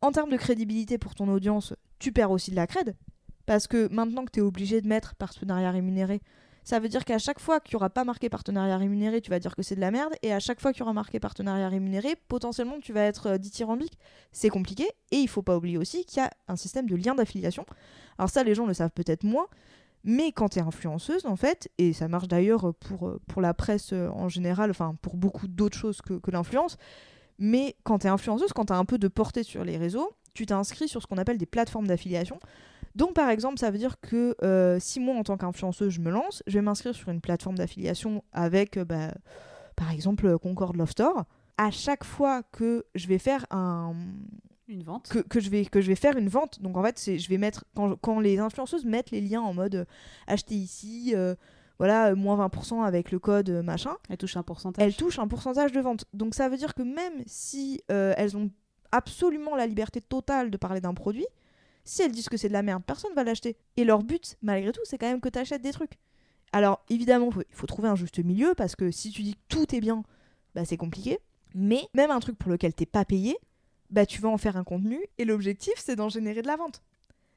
En termes de crédibilité pour ton audience, tu perds aussi de la crède. Parce que maintenant que tu es obligé de mettre partenariat rémunéré, ça veut dire qu'à chaque fois qu'il n'y aura pas marqué partenariat rémunéré, tu vas dire que c'est de la merde. Et à chaque fois qu'il y aura marqué partenariat rémunéré, potentiellement tu vas être euh, dithyrambique. C'est compliqué. Et il faut pas oublier aussi qu'il y a un système de lien d'affiliation. Alors ça, les gens le savent peut-être moins. Mais quand tu es influenceuse, en fait, et ça marche d'ailleurs pour, euh, pour la presse euh, en général, enfin pour beaucoup d'autres choses que, que l'influence, mais quand tu es influenceuse, quand tu as un peu de portée sur les réseaux, tu t'inscris sur ce qu'on appelle des plateformes d'affiliation. Donc par exemple, ça veut dire que euh, si moi en tant qu'influenceuse je me lance, je vais m'inscrire sur une plateforme d'affiliation avec bah, par exemple euh, Concord Love Store. À chaque fois que je vais faire un Une vente. que, que je vais que je vais faire une vente, donc en fait c'est je vais mettre quand, quand les influenceuses mettent les liens en mode euh, acheter ici, euh, voilà euh, moins 20% avec le code machin, Elle touche un pourcentage. elles touchent un pourcentage de vente. Donc ça veut dire que même si euh, elles ont absolument la liberté totale de parler d'un produit, Si elles disent que c'est de la merde, personne va l'acheter. Et leur but, malgré tout, c'est quand même que tu achètes des trucs. Alors, évidemment, faut- il faut trouver un juste milieu parce que si tu dis que tout est bien, bah, c'est compliqué. Mais même un truc pour lequel t'es pas payé, bah, tu vas en faire un contenu et l'objectif, c'est d'en générer de la vente.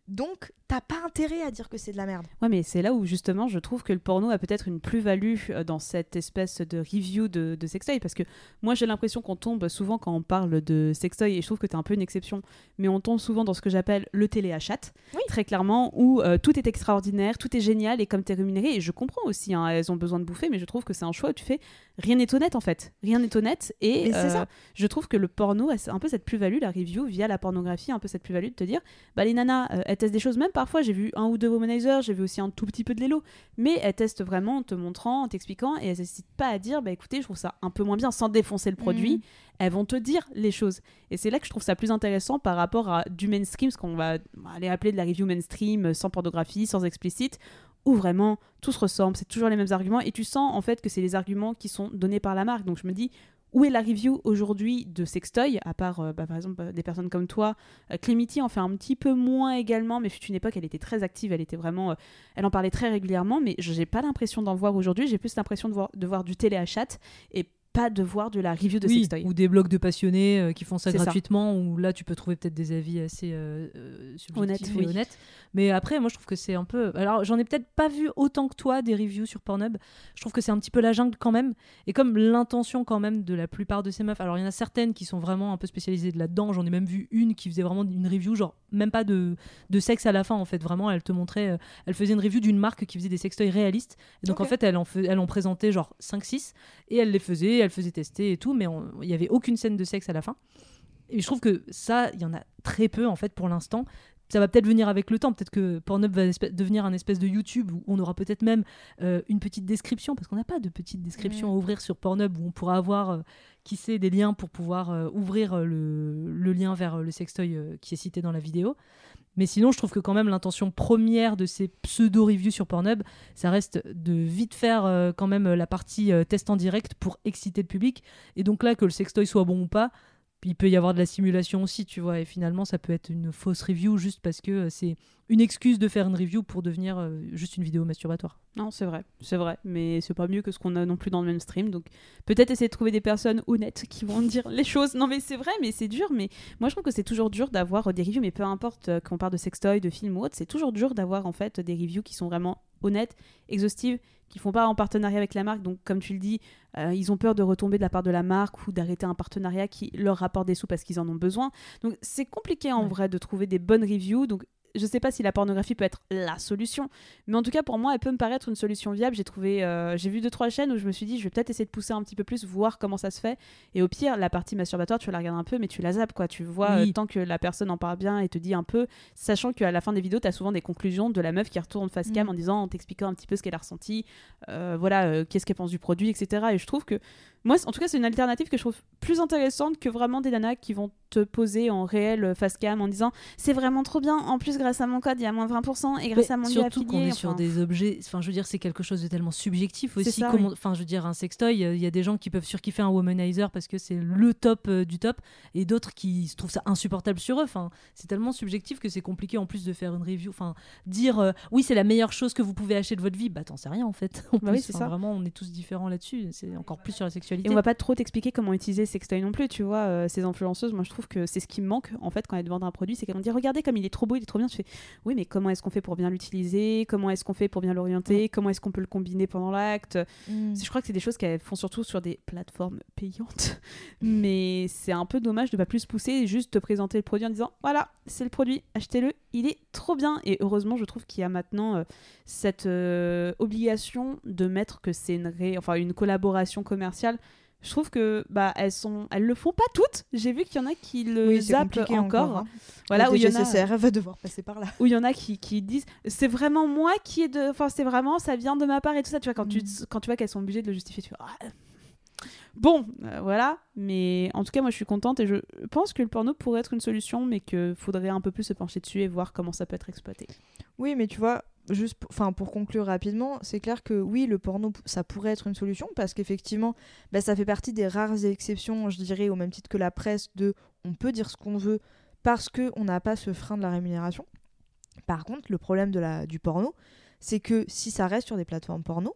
Donc, t'as pas intérêt à dire que c'est de la merde. Ouais, mais c'est là où justement je trouve que le porno a peut-être une plus-value euh, dans cette espèce de review de, de sextoy. Parce que moi j'ai l'impression qu'on tombe souvent quand on parle de sextoy, et je trouve que t'es un peu une exception, mais on tombe souvent dans ce que j'appelle le téléachat, très clairement, où euh, tout est extraordinaire, tout est génial, et comme t'es rémunéré, et je comprends aussi, hein, elles ont besoin de bouffer, mais je trouve que c'est un choix où tu fais rien n'est honnête en fait. Rien n'est honnête, et euh, ça. je trouve que le porno a un peu cette plus-value, la review via la pornographie, un peu cette plus-value de te dire, bah les nanas, euh, elles testent des choses, même parfois j'ai vu un ou deux womanizers, j'ai vu aussi un tout petit peu de l'élo, mais elles testent vraiment en te montrant, en t'expliquant, et elles n'hésitent pas à dire, bah écoutez, je trouve ça un peu moins bien, sans défoncer le produit, Mhm. elles vont te dire les choses. Et c'est là que je trouve ça plus intéressant par rapport à du mainstream, ce qu'on va aller appeler de la review mainstream, euh, sans pornographie, sans explicite, où vraiment tout se ressemble, c'est toujours les mêmes arguments, et tu sens en fait que c'est les arguments qui sont donnés par la marque. Donc je me dis, où est la review aujourd'hui de sextoy, à part euh, bah, par exemple euh, des personnes comme toi euh, Clémity en fait un petit peu moins également, mais fut une époque, elle était très active, elle était vraiment, euh, elle en parlait très régulièrement, mais je n'ai pas l'impression d'en voir aujourd'hui. J'ai plus l'impression de voir, de voir du téléachat et pas de voir de la review de Oui, sextoy. ou des blogs de passionnés euh, qui font ça C'est ça. gratuitement, où là tu peux trouver peut-être des avis assez euh, euh, subjectifs Honnêtes, et oui. honnêtes. Mais après, moi je trouve que c'est un peu. Alors j'en ai peut-être pas vu autant que toi des reviews sur Pornhub. Je trouve que c'est un petit peu la jungle quand même. Et comme l'intention quand même de la plupart de ces meufs, alors il y en a certaines qui sont vraiment un peu spécialisées de là-dedans. J'en ai même vu une qui faisait vraiment une review, genre même pas de, de sexe à la fin en fait. Vraiment, elle te montrait. euh, elle faisait une review d'une marque qui faisait des sextoys réalistes. Et donc en fait, elle en, fais- elle en présentait genre 5-6 et elle les faisait, elle faisait tester et tout, mais il y avait aucune scène de sexe à la fin. Et je trouve que ça, il y en a très peu en fait pour l'instant. Ça va peut-être venir avec le temps. Peut-être que Pornhub va devenir un espèce de YouTube où on aura peut-être même euh, une petite description, parce qu'on n'a pas de petite description à ouvrir sur Pornhub où on pourra avoir, euh, qui sait, des liens pour pouvoir euh, ouvrir le, le lien vers le sextoy qui est cité dans la vidéo. Mais sinon, je trouve que quand même l'intention première de ces pseudo-reviews sur Pornhub, ça reste de vite faire euh, quand même la partie euh, test en direct pour exciter le public. Et donc là, que le sextoy soit bon ou pas, il peut y avoir de la simulation aussi, tu vois. Et finalement, ça peut être une fausse review juste parce que euh, c'est une excuse de faire une review pour devenir euh, juste une vidéo masturbatoire. Non, c'est vrai, c'est vrai, mais c'est pas mieux que ce qu'on a non plus dans le mainstream. Donc peut-être essayer de trouver des personnes honnêtes qui vont dire les choses. Non, mais c'est vrai, mais c'est dur. Mais moi, je trouve que c'est toujours dur d'avoir des reviews, mais peu importe euh, qu'on parle de sextoy, de film ou autre, c'est toujours dur d'avoir en fait des reviews qui sont vraiment honnêtes, exhaustives, qui font pas en partenariat avec la marque. Donc comme tu le dis, euh, ils ont peur de retomber de la part de la marque ou d'arrêter un partenariat qui leur rapporte des sous parce qu'ils en ont besoin. Donc c'est compliqué en Ouais. vrai de trouver des bonnes reviews. Donc je sais pas si la pornographie peut être la solution, mais en tout cas pour moi elle peut me paraître une solution viable. J'ai trouvé, euh, j'ai vu deux trois chaînes où je me suis dit je vais peut-être essayer de pousser un petit peu plus, voir comment ça se fait. Et au pire la partie masturbatoire tu la regardes un peu, mais tu la zappes quoi. Tu vois Oui. euh, tant que la personne en parle bien et te dit un peu, sachant qu'à la fin des vidéos tu as souvent des conclusions de la meuf qui retourne face cam Mm. en disant, en t'expliquant un petit peu ce qu'elle a ressenti, euh, voilà qu'est-ce qu'elle pense du produit, etc. Et je trouve que moi, en tout cas, c'est une alternative que je trouve plus intéressante que vraiment des nanas qui vont te poser en réel euh, face cam en disant c'est vraiment trop bien. En plus, grâce à mon code, il y a moins 20% et grâce Mais à mon surtout qu'on est sur des objets enfin je veux dire c'est quelque chose de tellement subjectif aussi ça, comment oui. enfin je veux dire un sextoy euh, il y a des gens qui peuvent surkiffer un womanizer parce que c'est le top euh, du top et d'autres qui se trouvent ça insupportable sur eux enfin c'est tellement subjectif que c'est compliqué en plus de faire une review enfin dire euh, oui c'est la meilleure chose que vous pouvez acheter de votre vie bah t'en sais rien en fait En Bah oui, plus, c'est enfin, ça. vraiment on est tous différents là-dessus c'est encore plus sur la sexualité Et on va pas trop t'expliquer comment utiliser Sextoy non plus, tu vois. euh, ces influenceuses, moi je trouve que c'est ce qui me manque en fait quand elles te vendent un produit, c'est qu'elles vont dire regardez comme il est trop beau, il est trop bien. Tu fais oui, mais comment est-ce qu'on fait pour bien l'utiliser? Comment est-ce qu'on fait pour bien l'orienter? Comment est-ce qu'on peut le combiner pendant l'acte? Mm. Je crois que c'est des choses qu'elles font surtout sur des plateformes payantes. Mais c'est un peu dommage de pas plus pousser et juste te présenter le produit en disant voilà, c'est le produit, achetez-le, il est trop bien. Et heureusement, je trouve qu'il y a maintenant euh, cette euh, obligation de mettre que c'est une, ré- enfin, une collaboration commerciale. Je trouve que bah elles sont elles le font pas toutes. J'ai vu qu'il y en a qui le Oui, zappent encore. encore, hein. Voilà où il y en a va devoir passer par là. où il y en a qui, qui disent c'est vraiment moi qui est de enfin c'est vraiment ça vient de ma part et tout ça tu vois quand tu Mm. quand tu vois qu'elles sont obligées de le justifier tu fais Ah, bon euh, voilà mais en tout cas moi je suis contente et je pense que le porno pourrait être une solution mais que faudrait un peu plus se pencher dessus et voir comment ça peut être exploité Oui, mais tu vois, juste pour, conclure rapidement, c'est clair que oui, le porno, ça pourrait être une solution parce qu'effectivement, bah, ça fait partie des rares exceptions, je dirais, au même titre que la presse, de on peut dire ce qu'on veut parce qu'on n'a pas ce frein de la rémunération. Par contre, le problème du porno, c'est que si ça reste sur des plateformes porno,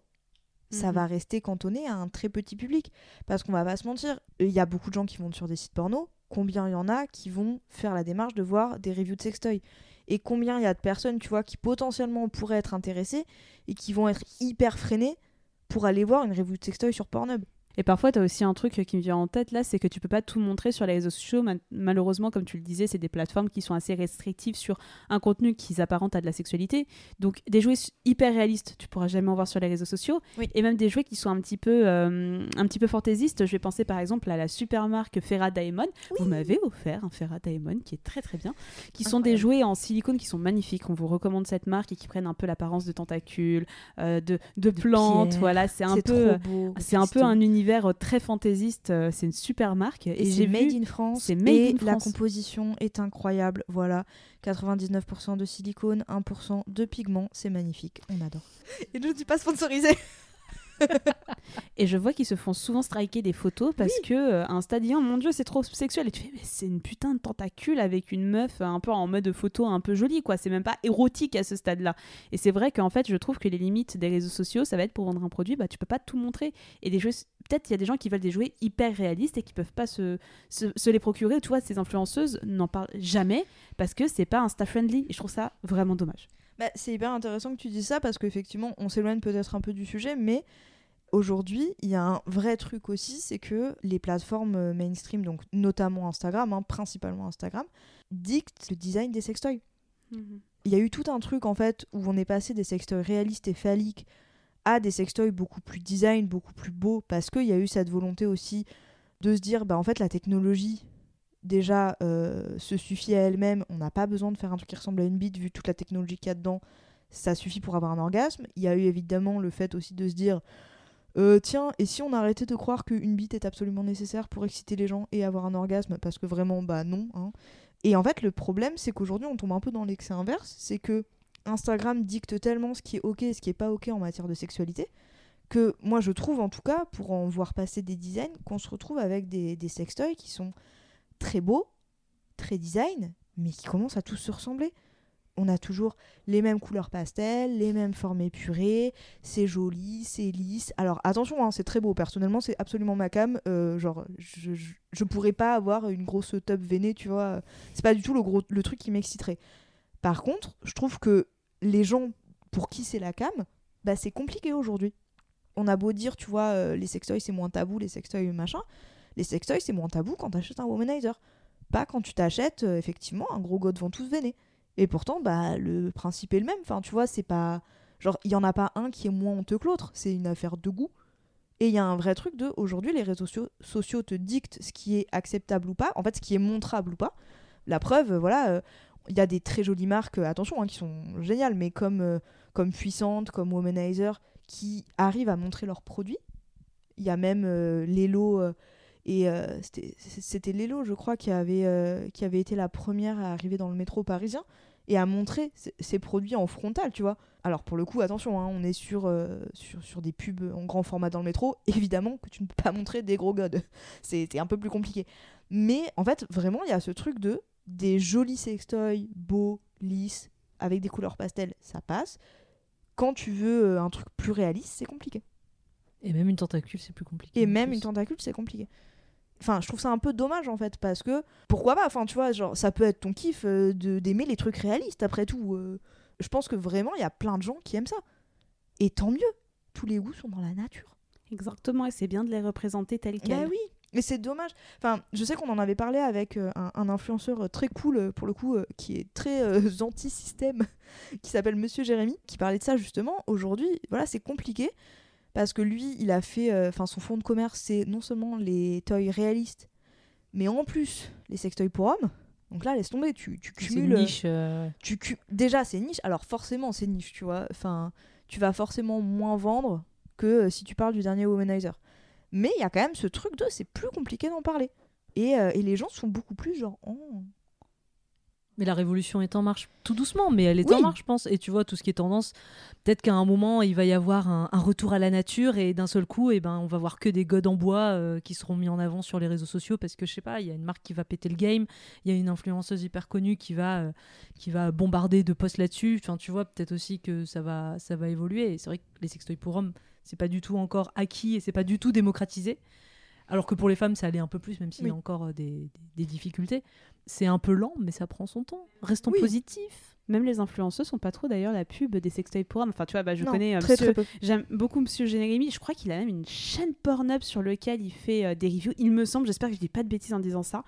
ça Mhm. va rester cantonné à un très petit public. Parce qu'on va pas se mentir, il y a beaucoup de gens qui vont sur des sites porno. Combien il y en a qui vont faire la démarche de voir des reviews de sextoy? Et combien il y a de personnes, tu vois, qui potentiellement pourraient être intéressées et qui vont être hyper freinées pour aller voir une review de sextoy sur Pornhub? Et parfois, tu as aussi un truc qui me vient en tête là, c'est que tu peux pas tout montrer sur les réseaux sociaux. Ma- Malheureusement, comme tu le disais, c'est des plateformes qui sont assez restrictives sur un contenu qui s'apparente à de la sexualité. Donc, des jouets hyper réalistes, tu pourras jamais en voir sur les réseaux sociaux. Oui. Et même des jouets qui sont un petit peu, euh, un petit peu fantaisistes. Je vais penser par exemple à la super marque Ferra Daemon. Vous m'avez offert un Ferra Daemon qui est très très bien. Qui sont des jouets en silicone qui sont magnifiques. On vous recommande cette marque et qui prennent un peu l'apparence de tentacules, euh, de, de plantes. Voilà, c'est un peu. C'est un peu un univers euh, très fantaisiste. euh, C'est une super marque. Et, Et j'ai c'est made vu. in France. c'est made et in la composition est incroyable. Voilà. 99% de silicone, 1% de pigment. C'est magnifique. On adore. Et je ne suis pas sponsorisée. Et je vois qu'ils se font souvent striker des photos parce que euh, un stadien, mon dieu, c'est trop sexuel. Et tu fais, mais c'est une putain de tentacule avec une meuf euh, un peu en mode photo un peu jolie, quoi. C'est même pas érotique à ce stade-là. Et c'est vrai qu'en fait, je trouve que les limites des réseaux sociaux, ça va être pour vendre un produit, bah tu peux pas tout montrer. Et des jeux, peut-être il y a des gens qui veulent des jouets hyper réalistes et qui peuvent pas se, se, se les procurer. Tu vois, ces influenceuses n'en parlent jamais parce que c'est pas insta-friendly. Et je trouve ça vraiment dommage. Bah, c'est hyper intéressant que tu dises ça parce qu'effectivement, on s'éloigne peut-être un peu du sujet, mais aujourd'hui, il y a un vrai truc aussi, c'est que les plateformes euh, mainstream, donc notamment Instagram, hein, principalement Instagram, dictent le design des sextoys. Il y a eu tout un truc en fait où on est passé des sextoys réalistes et phalliques à des sextoys beaucoup plus design, beaucoup plus beaux, parce qu'il y a eu cette volonté aussi de se dire, bah en fait la technologie déjà euh, se suffit à elle-même, on n'a pas besoin de faire un truc qui ressemble à une bite vu toute la technologie qu'il y a dedans, ça suffit pour avoir un orgasme. Il y a eu évidemment le fait aussi de se dire, euh, tiens, et si on arrêtait de croire qu'une bite est absolument nécessaire pour exciter les gens et avoir un orgasme, parce que vraiment, bah non. hein. Et en fait, le problème, c'est qu'aujourd'hui, on tombe un peu dans l'excès inverse, c'est que Instagram dicte tellement ce qui est ok et ce qui est pas ok en matière de sexualité, que moi je trouve en tout cas, pour en voir passer des dizaines, qu'on se retrouve avec des, des sextoys qui sont très beaux, très design, mais qui commencent à tous se ressembler. On a toujours les mêmes couleurs pastel, les mêmes formes épurées, c'est joli, c'est lisse. Alors attention, hein, c'est très beau. Personnellement, c'est absolument ma cam. Euh, genre, je, je, pourrais pas avoir une grosse tub veinée, tu vois. C'est pas du tout le, gros, le truc qui m'exciterait. Par contre, je trouve que les gens pour qui c'est la cam, bah, c'est compliqué aujourd'hui. On a beau dire, tu vois, euh, les sextoys c'est moins tabou, les sextoys machin. Les sextoys c'est moins tabou quand t'achètes un womanizer. Pas quand tu t'achètes euh, effectivement un gros god ventouse veiné. Et pourtant, bah, le principe est le même. Enfin, tu vois, c'est pas. Genre, il y en a pas un qui est moins honteux que l'autre. C'est une affaire de goût. Et il y a un vrai truc de. Aujourd'hui, les réseaux sociaux, te dictent ce qui est acceptable ou pas. En fait, ce qui est montrable ou pas. La preuve, voilà. euh, il y a des très jolies marques, euh, attention, hein, qui sont géniales, mais comme, euh, comme Puissante, comme Womanizer, qui arrivent à montrer leurs produits. Il y a même euh, Lelo, euh, et euh, c'était- Lelo, je crois, qui avait, qui avait été la première à arriver dans le métro parisien et à montrer ses, produits en frontal, tu vois. Alors pour le coup, attention, hein, on est sur, sur, sur des pubs en grand format dans le métro. Évidemment que tu ne peux pas montrer des gros godes. C'était un peu plus compliqué. Mais en fait, vraiment, il y a ce truc de des jolis sextoys, beaux, lisses, avec des couleurs pastel, ça passe. Quand tu veux euh, un truc plus réaliste, c'est compliqué. Et même une tentacule, c'est plus compliqué. Et même plus. une tentacule, c'est compliqué. Enfin, je trouve ça un peu dommage en fait, parce que pourquoi pas Enfin, tu vois, genre, ça peut être ton kiff euh, de d'aimer les trucs réalistes après tout. euh. je pense que vraiment, il y a plein de gens qui aiment ça. Et tant mieux. Tous les goûts sont dans la nature. Exactement, et c'est bien de les représenter tels quels. Bah oui. Et c'est dommage. Enfin, je sais qu'on en avait parlé avec euh, un, un influenceur euh, très cool, euh, pour le coup, euh, qui est très euh, anti-système, qui s'appelle Monsieur Jérémy, qui parlait de ça justement. Aujourd'hui, voilà, c'est compliqué. Parce que lui, il a fait. Enfin, son fonds de commerce, c'est non seulement les toys réalistes, mais en plus les sextoys pour hommes. Donc là, laisse tomber, tu, tu cumules. niche. Tu cu- Déjà, c'est niche. Alors, forcément, c'est niche, tu vois. Enfin, tu vas forcément moins vendre que si tu parles du dernier Womanizer. Mais il y a quand même ce truc de c'est plus compliqué d'en parler. Et, euh, et les gens sont beaucoup plus genre. Oh. Mais la révolution est en marche tout doucement, mais elle est en marche, je pense. Et tu vois, tout ce qui est tendance, peut-être qu'à un moment, il va y avoir un, un retour à la nature et d'un seul coup, eh ben, on va voir que des godes en bois euh, qui seront mis en avant sur les réseaux sociaux parce que, je sais pas, il y a une marque qui va péter le game, il y a une influenceuse hyper connue qui va, euh, qui va bombarder de posts là-dessus. Enfin, tu vois, peut-être aussi que ça va, ça va évoluer. Et c'est vrai que les sextoys pour hommes, c'est pas du tout encore acquis et c'est pas du tout démocratisé. Alors que pour les femmes, ça allait un peu plus, même s'il y a encore euh, des, difficultés. C'est un peu lent, mais ça prend son temps. Restons Oui. positifs. Même les influenceuses sont pas trop d'ailleurs la pub des sextoys pour hommes. Enfin, tu vois, bah, je Non, connais euh, très monsieur- très. J'aime beaucoup Monsieur Jérémy. Je crois qu'il a même une chaîne Pornhub sur lequel il fait euh, des reviews. Il me semble, j'espère que je dis pas de bêtises en disant ça.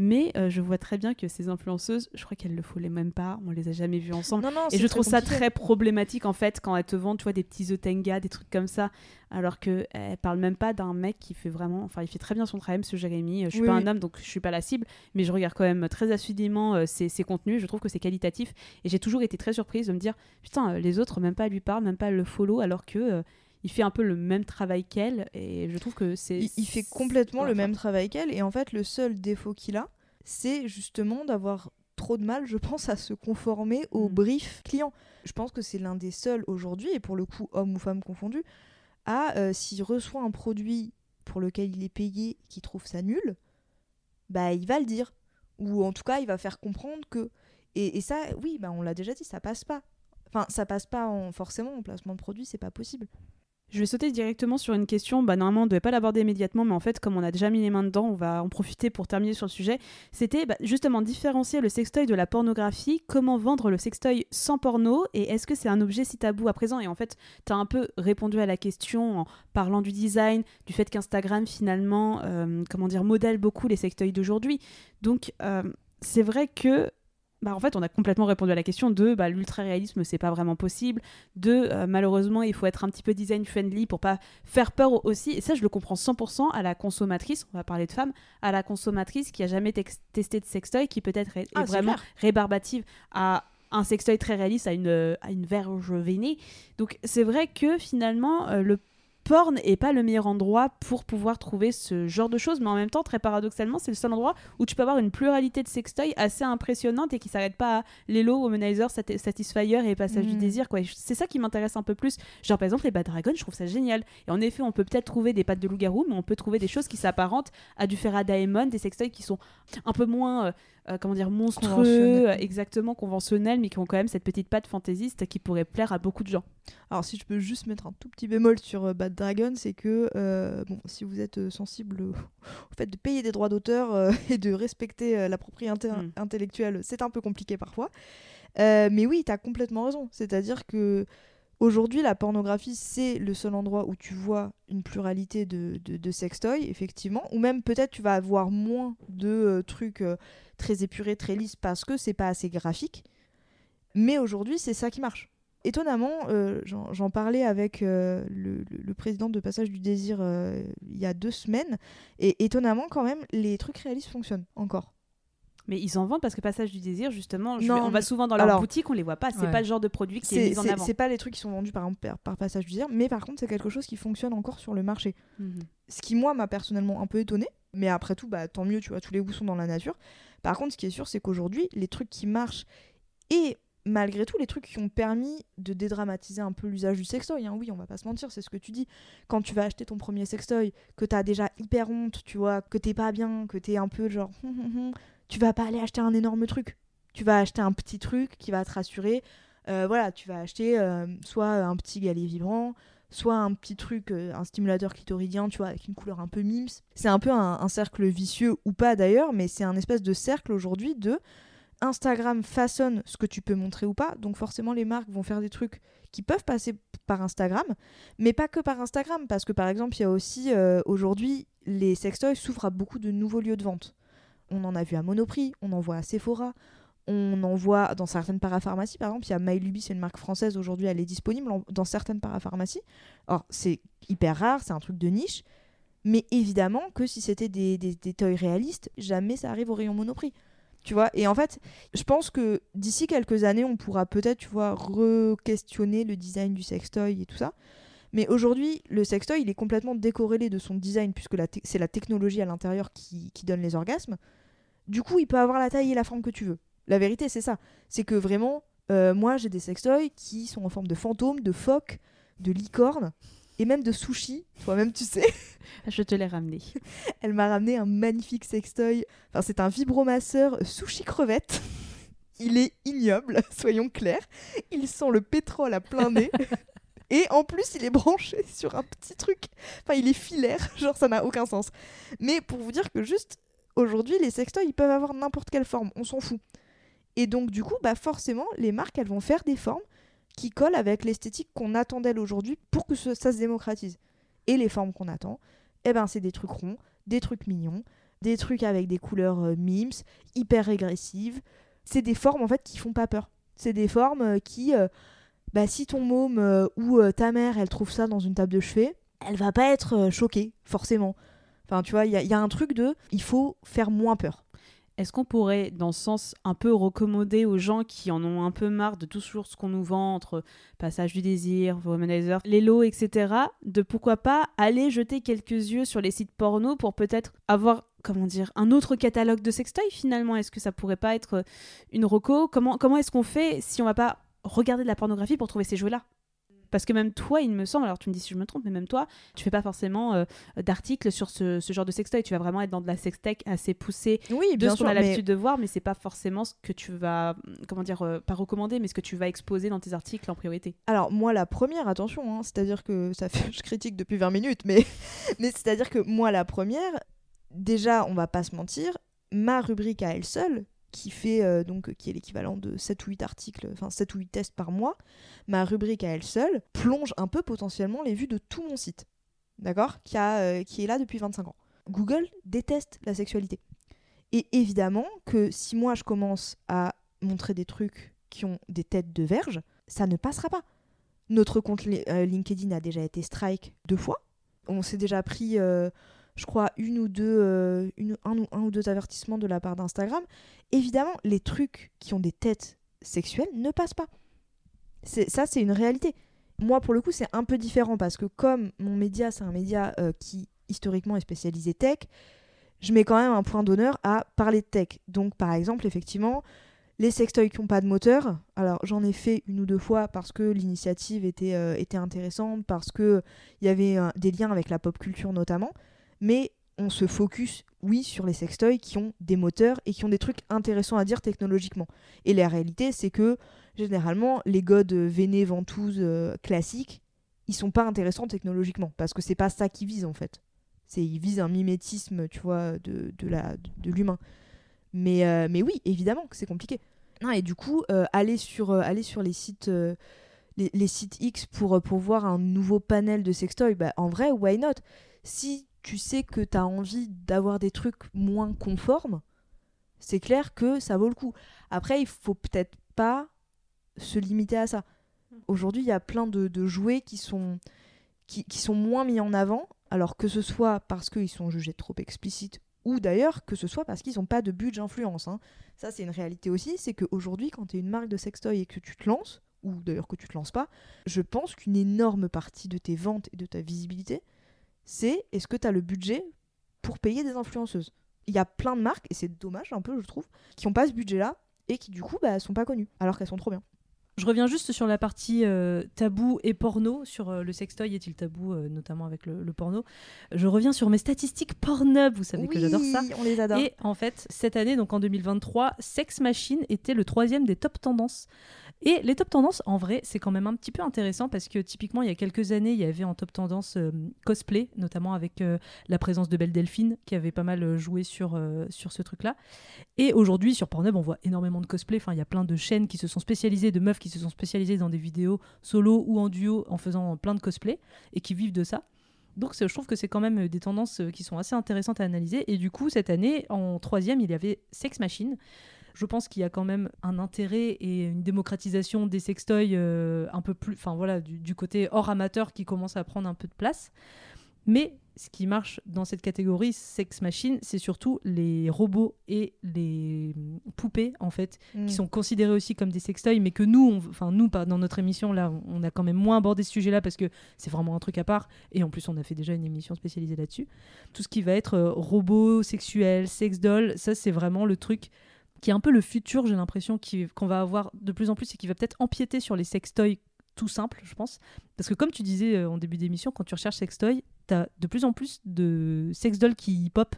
Mais euh, je vois très bien que ces influenceuses, je crois qu'elles le font les même pas. On les a jamais vues ensemble. Non, non, Et je trouve ça très problématique en fait quand elles te vendent, tu vois, des petits Zotenga, des trucs comme ça, alors que elles parlent même pas d'un mec qui fait vraiment, enfin, il fait très bien son travail, Monsieur Jérémy. Je suis Oui, pas oui. un homme, donc je suis pas la cible, mais je regarde quand même très assidûment euh, ses, ses contenus. Je trouve que c'est qualitatif et j'ai toujours été très surprise de me dire, putain, euh, les autres même pas lui parlent, même pas le follow, alors que euh, il fait un peu le même travail qu'elle et je trouve que c'est. Il, il fait complètement Ouais, le même travail qu'elle et en fait le seul défaut qu'il a, c'est justement d'avoir trop de mal, je pense, à se conformer au Mm. brief client. Je pense que c'est l'un des seuls aujourd'hui, et pour le coup, homme ou femme confondu, à euh, s'il reçoit un produit pour lequel il est payé, qui trouve ça nul, bah il va le dire. Ou en tout cas, il va faire comprendre que. Et, et ça, oui, bah on l'a déjà dit, ça passe pas. Enfin, ça passe pas en, forcément en placement de produit, c'est pas possible. Je vais sauter directement sur une question. Bah, normalement, on ne devait pas l'aborder immédiatement, mais en fait, comme on a déjà mis les mains dedans, on va en profiter pour terminer sur le sujet. C'était bah, justement différencier le sextoy de la pornographie. Comment vendre le sextoy sans porno? Et est-ce que c'est un objet si tabou à présent? Et en fait, tu as un peu répondu à la question en parlant du design, du fait qu'Instagram, finalement, euh, comment dire, modèle beaucoup les sextoys d'aujourd'hui. Donc, euh, c'est vrai que bah, en fait, on a complètement répondu à la question de bah, l'ultra-réalisme, c'est pas vraiment possible. De euh, malheureusement, il faut être un petit peu design friendly pour pas faire peur aussi. Et ça, je le comprends 100% à la consommatrice, on va parler de femme, à la consommatrice qui a jamais testé de sextoy, qui peut-être est, est Ah, vraiment clair. rébarbative à un sextoy très réaliste, à une, à une verge veinée. Donc, c'est vrai que finalement, euh, le porn est pas le meilleur endroit pour pouvoir trouver ce genre de choses, mais en même temps, très paradoxalement, c'est le seul endroit où tu peux avoir une pluralité de sextoys assez impressionnante et qui s'arrête pas à Lelo, Womanizer, Sat- Satisfyer et Passage du Mhm. désir. quoi. C'est ça qui m'intéresse un peu plus. Genre, par exemple, les Bad Dragon, je trouve ça génial. Et en effet, on peut peut-être trouver des pattes de loup-garou, mais on peut trouver des choses qui s'apparentent à du Ferra Diamond, des sextoys qui sont un peu moins, euh, euh, comment dire, monstrueux, euh, exactement conventionnels, mais qui ont quand même cette petite patte fantaisiste qui pourrait plaire à beaucoup de gens. Alors si je peux juste mettre un tout petit bémol sur euh, Bad Dragon, c'est que euh, bon, si vous êtes euh, sensible au, fait de payer des droits d'auteur euh, et de respecter la propriété Mm. intellectuelle, c'est un peu compliqué parfois. Mais oui, tu as complètement raison. C'est-à-dire que aujourd'hui, la pornographie, c'est le seul endroit où tu vois une pluralité de, de, de sextoys, effectivement. Ou même peut-être tu vas avoir moins de trucs très épurés, très lisses, parce que c'est pas assez graphique. Mais aujourd'hui, c'est ça qui marche. Étonnamment, euh, j'en j'en parlais avec euh, le, président de Passage du Désir euh, il y a deux semaines, et étonnamment, quand même, les trucs réalistes fonctionnent encore. Mais ils en vendent parce que Passage du Désir, justement, je Non, vais- on va souvent dans leur alors- boutique, on les voit pas. C'est Ouais. pas le genre de produit qui est, mis en avant. c'est pas les trucs qui sont vendus par, exemple, par, par Passage du Désir, mais par contre, c'est quelque chose qui fonctionne encore sur le marché. Mhm. Ce qui, moi, m'a personnellement un peu étonné, mais après tout, bah, tant mieux, tu vois, tous les goûts sont dans la nature. Par contre, ce qui est sûr, c'est qu'aujourd'hui, les trucs qui marchent et malgré tout, les trucs qui ont permis de dédramatiser un peu l'usage du sextoy, hein, oui, on va pas se mentir, c'est ce que tu dis. Quand tu vas acheter ton premier sextoy, que t'as déjà hyper honte, tu vois, que t'es pas bien, que t'es un peu genre, hum, hum, hum, tu vas pas aller acheter un énorme truc. Tu vas acheter un petit truc qui va te rassurer. Euh, voilà, tu vas acheter euh, soit un petit galet vibrant, soit un petit truc, euh, un stimulateur clitoridien, tu vois, avec une couleur un peu mims. C'est un peu un, un cercle vicieux ou pas d'ailleurs, mais c'est un espèce de cercle aujourd'hui de Instagram façonne ce que tu peux montrer ou pas, donc forcément les marques vont faire des trucs qui peuvent passer par Instagram, mais pas que par Instagram, parce que par exemple il y a aussi euh, aujourd'hui les sextoys s'ouvrent à beaucoup de nouveaux lieux de vente. On en a vu à Monoprix, on en voit à Sephora, on en voit dans certaines parapharmacies, par exemple, il y a MyLuby, c'est une marque française aujourd'hui, elle est disponible dans certaines parapharmacies. Alors, c'est hyper rare, c'est un truc de niche, mais évidemment que si c'était des, des, des toys réalistes, jamais ça arrive au rayon Monoprix. Tu vois Et en fait, je pense que d'ici quelques années, on pourra peut-être, tu vois, re-questionner le design du sextoy et tout ça. Mais aujourd'hui, le sextoy, il est complètement décorrélé de son design, puisque c'est la technologie à l'intérieur qui, qui donne les orgasmes. Du coup, il peut avoir la taille et la forme que tu veux. La vérité, c'est ça. C'est que vraiment, euh, moi, j'ai des sextoys qui sont en forme de fantômes, de phoques, de licornes et même de sushi. Toi-même, tu sais. Je te l'ai ramené. Elle m'a ramené un magnifique sextoy. Enfin, c'est un vibromasseur sushi crevette. Il est ignoble, soyons clairs. Il sent le pétrole à plein nez. Et en plus, il est branché sur un petit truc. Enfin, il est filaire. Genre, ça n'a aucun sens. Mais pour vous dire que juste aujourd'hui, les sextoys, ils peuvent avoir n'importe quelle forme. On s'en fout. Et donc, du coup, bah forcément, les marques, elles vont faire des formes qui collent avec l'esthétique qu'on attend d'elles aujourd'hui pour que ça se démocratise. Et les formes qu'on attend, eh ben, c'est des trucs ronds, des trucs mignons, des trucs avec des couleurs euh, mimes, hyper régressives. C'est des formes, en fait, qui font pas peur. C'est des formes euh, qui, euh, bah, si ton môme euh, ou ta mère, elle trouve ça dans une table de chevet, elle va pas être choquée, forcément. Enfin, tu vois, il y a un truc de, il faut faire moins peur. Est-ce qu'on pourrait, dans ce sens, un peu recommander aux gens qui en ont un peu marre de toujours ce qu'on nous vend entre Passage du désir, Womanizer, les lots, etc., de pourquoi pas aller jeter quelques yeux sur les sites porno pour peut-être avoir, comment dire, un autre catalogue de sextoy finalement? Est-ce que ça pourrait pas être une reco? Comment, comment est-ce qu'on fait si on va pas regarder de la pornographie pour trouver ces jeux-là? Parce que même toi, il me semble, alors tu me dis si je me trompe, mais même toi, tu fais pas forcément euh, d'articles sur ce, ce genre de sextoy. Tu vas vraiment être dans de la sextech assez poussée Oui, de bien ce qu'on sûr, a mais- l'habitude de voir, mais c'est pas forcément ce que tu vas, comment dire, euh, pas recommander, mais ce que tu vas exposer dans tes articles en priorité. Alors moi la première, attention, hein, c'est-à-dire que ça fait, je critique depuis 20 minutes, mais, mais c'est-à-dire que moi la première, déjà on va pas se mentir, ma rubrique à elle seule, qui fait euh, donc qui est l'équivalent de 7 ou 8 articles, enfin 7 ou 8 tests par mois, ma rubrique à elle seule plonge un peu potentiellement les vues de tout mon site. D'accord qui, a, euh, qui est là depuis 25 ans. Google déteste la sexualité. Et évidemment que si moi je commence à montrer des trucs qui ont des têtes de verge, ça ne passera pas. Notre compte euh, LinkedIn a déjà été strike deux fois. On s'est déjà pris, je crois, une ou deux, euh, un, ou, deux avertissements de la part d'Instagram. Évidemment, les trucs qui ont des têtes sexuelles ne passent pas. Ça, c'est une réalité. Moi, pour le coup, c'est un peu différent parce que comme mon média, c'est un média euh, qui historiquement est spécialisé tech, je mets quand même un point d'honneur à parler de tech. Donc, par exemple, effectivement, les sextoys qui n'ont pas de moteur, alors j'en ai fait une ou deux fois parce que l'initiative était, euh, intéressante, parce qu'il y avait des liens avec la pop culture notamment, mais on se focus, oui, sur les sextoys qui ont des moteurs et qui ont des trucs intéressants à dire technologiquement. Et la réalité, c'est que généralement, les godes vénés, ventouses euh, classiques, ils sont pas intéressants technologiquement, parce que c'est pas ça qu'ils visent en fait. Ils visent un mimétisme, tu vois, de, de la de l'humain. Mais, euh, mais oui, évidemment que c'est compliqué. Non, et du coup, euh, aller, sur, aller sur les sites, les, sites X pour, pour voir un nouveau panel de sextoy, bah, en vrai, why not? Si tu sais que tu as envie d'avoir des trucs moins conformes, c'est clair que ça vaut le coup. Après, il faut peut-être pas se limiter à ça. Aujourd'hui, il y a plein de, de jouets qui sont, qui, qui sont moins mis en avant, alors que ce soit parce qu'ils sont jugés trop explicites ou d'ailleurs que ce soit parce qu'ils n'ont pas de budget influence. hein. Ça, c'est une réalité aussi, c'est qu'aujourd'hui, quand tu es une marque de sextoy et que tu te lances, ou d'ailleurs que tu te lances pas, je pense qu'une énorme partie de tes ventes et de ta visibilité, c'est est-ce que tu as le budget pour payer des influenceuses? Il y a plein de marques, et c'est dommage un peu, je trouve, qui n'ont pas ce budget-là et qui du coup bah, sont pas connues, alors qu'elles sont trop bien. Je reviens juste sur la partie euh, tabou et porno, sur euh, le sextoy est-il tabou, euh, notamment avec le, le porno? Je reviens sur mes statistiques Pornhub, vous savez que j'adore ça. on les adore. Et en fait, cette année, donc en 2023, Sex Machine était le troisième des top tendances. Et les top tendances, en vrai, c'est quand même un petit peu intéressant parce que typiquement, il y a quelques années, il y avait en top tendance euh, cosplay, notamment avec euh, la présence de Belle Delphine qui avait pas mal euh, joué sur, sur ce truc-là. Et aujourd'hui, sur Pornhub, on voit énormément de cosplay. Enfin, il y a plein de chaînes qui se sont spécialisées, de meufs qui se sont spécialisées dans des vidéos solo ou en duo en faisant plein de cosplay et qui vivent de ça. Donc je trouve que c'est quand même des tendances qui sont assez intéressantes à analyser. Et du coup, cette année, en troisième, il y avait Sex Machine. Je pense qu'il y a quand même un intérêt et une démocratisation des sextoys euh, un peu plus, enfin voilà, du, du côté hors amateur qui commence à prendre un peu de place. Mais ce qui marche dans cette catégorie Sex Machine, c'est surtout les robots et les poupées en fait, Mm. qui sont considérés aussi comme des sextoys, mais que nous, enfin nous, pas dans notre émission là, on a quand même moins abordé ce sujet-là parce que c'est vraiment un truc à part. Et en plus, on a fait déjà une émission spécialisée là-dessus. Tout ce qui va être euh, robots sexuels, sex doll, ça c'est vraiment le truc qui est un peu le futur, j'ai l'impression, qu'on va avoir de plus en plus et qui va peut-être empiéter sur les sextoys tout simples, je pense. Parce que comme tu disais euh, en début d'émission, quand tu recherches sextoy, t'as de plus en plus de sex dolls qui pop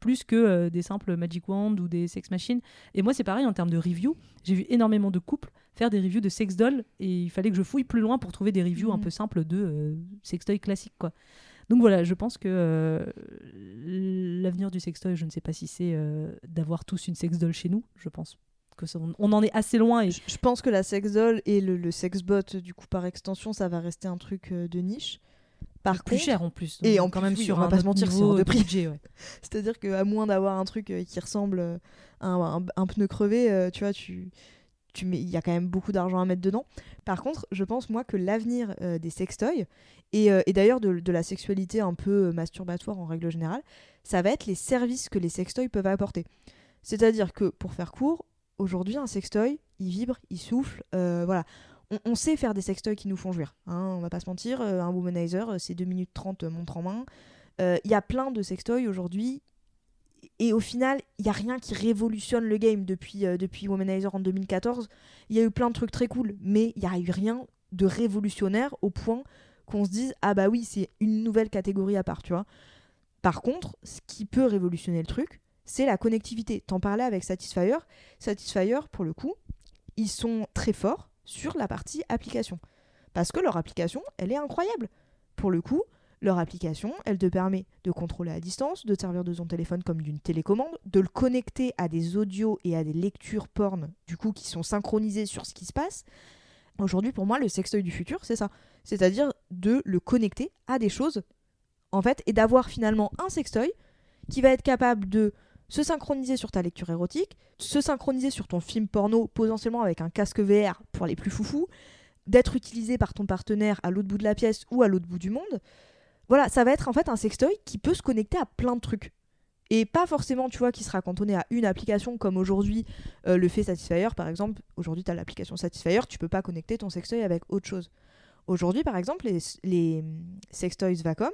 plus que euh, des simples Magic Wand ou des sex machines. Et moi, c'est pareil en termes de review. J'ai vu énormément de couples faire des reviews de sex dolls et il fallait que je fouille plus loin pour trouver des reviews un Mhm. peu simples de euh, sextoy classiques, quoi. Donc voilà, je pense que euh, l'avenir du sextoy, je ne sais pas si c'est euh, d'avoir tous une sex doll chez nous. Je pense que ça- on en est assez loin et Je, je pense que la sex doll et le, le sex bot, du coup, par extension, ça va rester un truc euh, de niche. Par plus contre, cher en plus. Et en quand même oui, sur on va pas se mentir, de prix. budget, ouais. C'est-à-dire qu'à moins d'avoir un truc qui ressemble à un, un- un pneu crevé, tu vois, tu, il y a quand même beaucoup d'argent à mettre dedans. Par contre, je pense moi que l'avenir euh, des sextoys et, euh, et d'ailleurs de, la sexualité un peu euh, masturbatoire en règle générale, ça va être les services que les sextoys peuvent apporter. C'est-à-dire que pour faire court, aujourd'hui un sextoy, il vibre, il souffle, voilà. On, sait faire des sextoys qui nous font jouir, hein, on va pas se mentir. un womanizer, c'est 2 minutes 30 euh, montre en main. Il y a plein de sextoys aujourd'hui et au final, il n'y a rien qui révolutionne le game depuis, euh, depuis Womanizer en 2014. Il y a eu plein de trucs très cool, mais il n'y a eu rien de révolutionnaire au point qu'on se dise Ah bah oui, c'est une nouvelle catégorie à part, tu vois. Par contre, ce qui peut révolutionner le truc, c'est la connectivité. T'en parlais avec Satisfyer. Satisfyer, pour le coup, ils sont très forts sur la partie application. Parce que leur application, elle est incroyable. Pour le coup, leur application, elle te permet de contrôler à distance, de te servir de ton téléphone comme d'une télécommande, de le connecter à des audios et à des lectures porn, du coup, qui sont synchronisées sur ce qui se passe. Aujourd'hui, pour moi, le sextoy du futur, c'est ça. C'est-à-dire de le connecter à des choses, en fait, et d'avoir finalement un sextoy qui va être capable de se synchroniser sur ta lecture érotique, se synchroniser sur ton film porno, potentiellement avec un casque VR pour les plus foufous, d'être utilisé par ton partenaire à l'autre bout de la pièce ou à l'autre bout du monde. Voilà, ça va être en fait un sextoy qui peut se connecter à plein de trucs. Et pas forcément, tu vois, qui sera cantonné à une application comme aujourd'hui euh, le fait Satisfyer, par exemple. Aujourd'hui, tu as l'application Satisfyer, tu peux pas connecter ton sextoy avec autre chose. Aujourd'hui, par exemple, les, hum, sextoys Vacom,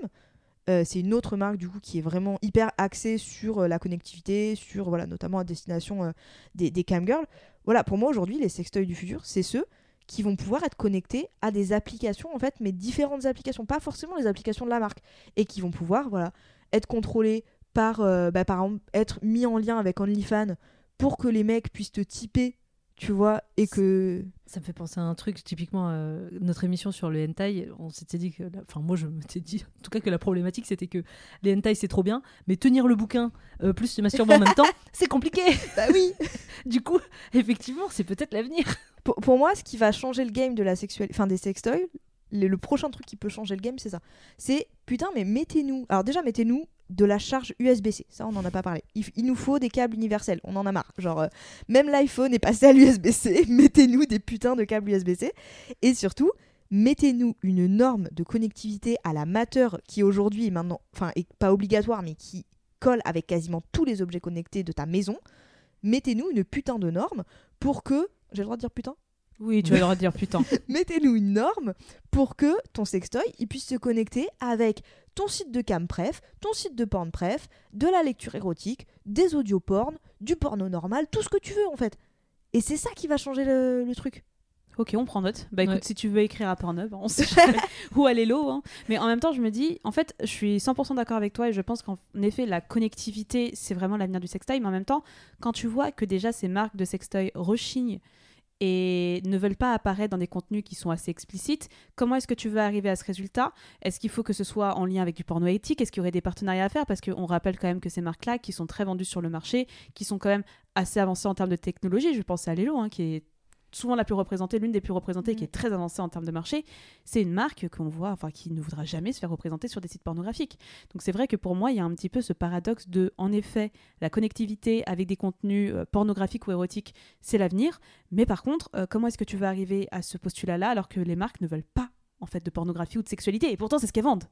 euh, c'est une autre marque du coup qui est vraiment hyper axée sur euh, la connectivité, sur voilà notamment à destination des, des camgirls. Voilà, pour moi aujourd'hui, les sextoys du futur, c'est ceux qui vont pouvoir être connectés à des applications en fait, mais différentes applications, pas forcément les applications de la marque, et qui vont pouvoir voilà être contrôlés par euh, bah, par être mis en lien avec OnlyFans pour que les mecs puissent te typer, tu vois, et que Ça me fait penser à un truc, typiquement, euh, notre émission sur le hentai, on s'était dit que, la- enfin moi je m'étais dit, en tout cas que la problématique c'était que les hentai c'est trop bien, mais tenir le bouquin euh, plus se masturber en même temps, c'est compliqué. bah oui. du coup, effectivement, c'est peut-être l'avenir. Pour, moi, ce qui va changer le game de la des sextoys, le, prochain truc qui peut changer le game, c'est ça. C'est putain, mais mettez-nous. Alors déjà, mettez-nous de la charge USB-C. Ça, on n'en a pas parlé. Il, nous faut des câbles universels. On en a marre. Genre, euh, même l'iPhone est passé à l'USB-C. mettez-nous des putains de câbles USB-C. Et surtout, mettez-nous une norme de connectivité à la Matter qui aujourd'hui est maintenant, enfin, est pas obligatoire, mais qui colle avec quasiment tous les objets connectés de ta maison. Mettez-nous une putain de norme pour que. J'ai le droit de dire putain? Oui, tu vas leur dire putain. mettez-nous une norme pour que ton sextoy il puisse se connecter avec ton site de campref, ton site de pornpref, de la lecture érotique, des audios porn, du porno normal, tout ce que tu veux en fait. Et c'est ça qui va changer le, le truc. Ok, on prend note. Bah écoute, Ouais. si tu veux écrire à Pornhub, on sait jamais où aller l'eau. hein. Mais en même temps, je me dis, en fait, je suis 100% d'accord avec toi et je pense qu'en effet, la connectivité, c'est vraiment l'avenir du sextoy. Mais en même temps, quand tu vois que déjà ces marques de sextoy rechignent et ne veulent pas apparaître dans des contenus qui sont assez explicites, comment est-ce que tu veux arriver à ce résultat? Est-ce qu'il faut que ce soit en lien avec du porno éthique? Est-ce qu'il y aurait des partenariats à faire? Parce qu'on rappelle quand même que ces marques-là, qui sont très vendues sur le marché, qui sont quand même assez avancées en termes de technologie, je pense à Lelo, hein, qui est souvent la plus représentée, l'une des plus représentées, qui est très avancée en termes de marché, c'est une marque qu'on voit, enfin qui ne voudra jamais se faire représenter sur des sites pornographiques. Donc c'est vrai que pour moi, il y a un petit peu ce paradoxe de, en effet, la connectivité avec des contenus euh, pornographiques ou érotiques, c'est l'avenir. Mais par contre, euh, comment est-ce que tu vas arriver à ce postulat-là alors que les marques ne veulent pas en fait de pornographie ou de sexualité. Et pourtant, c'est ce qu'elles vendent.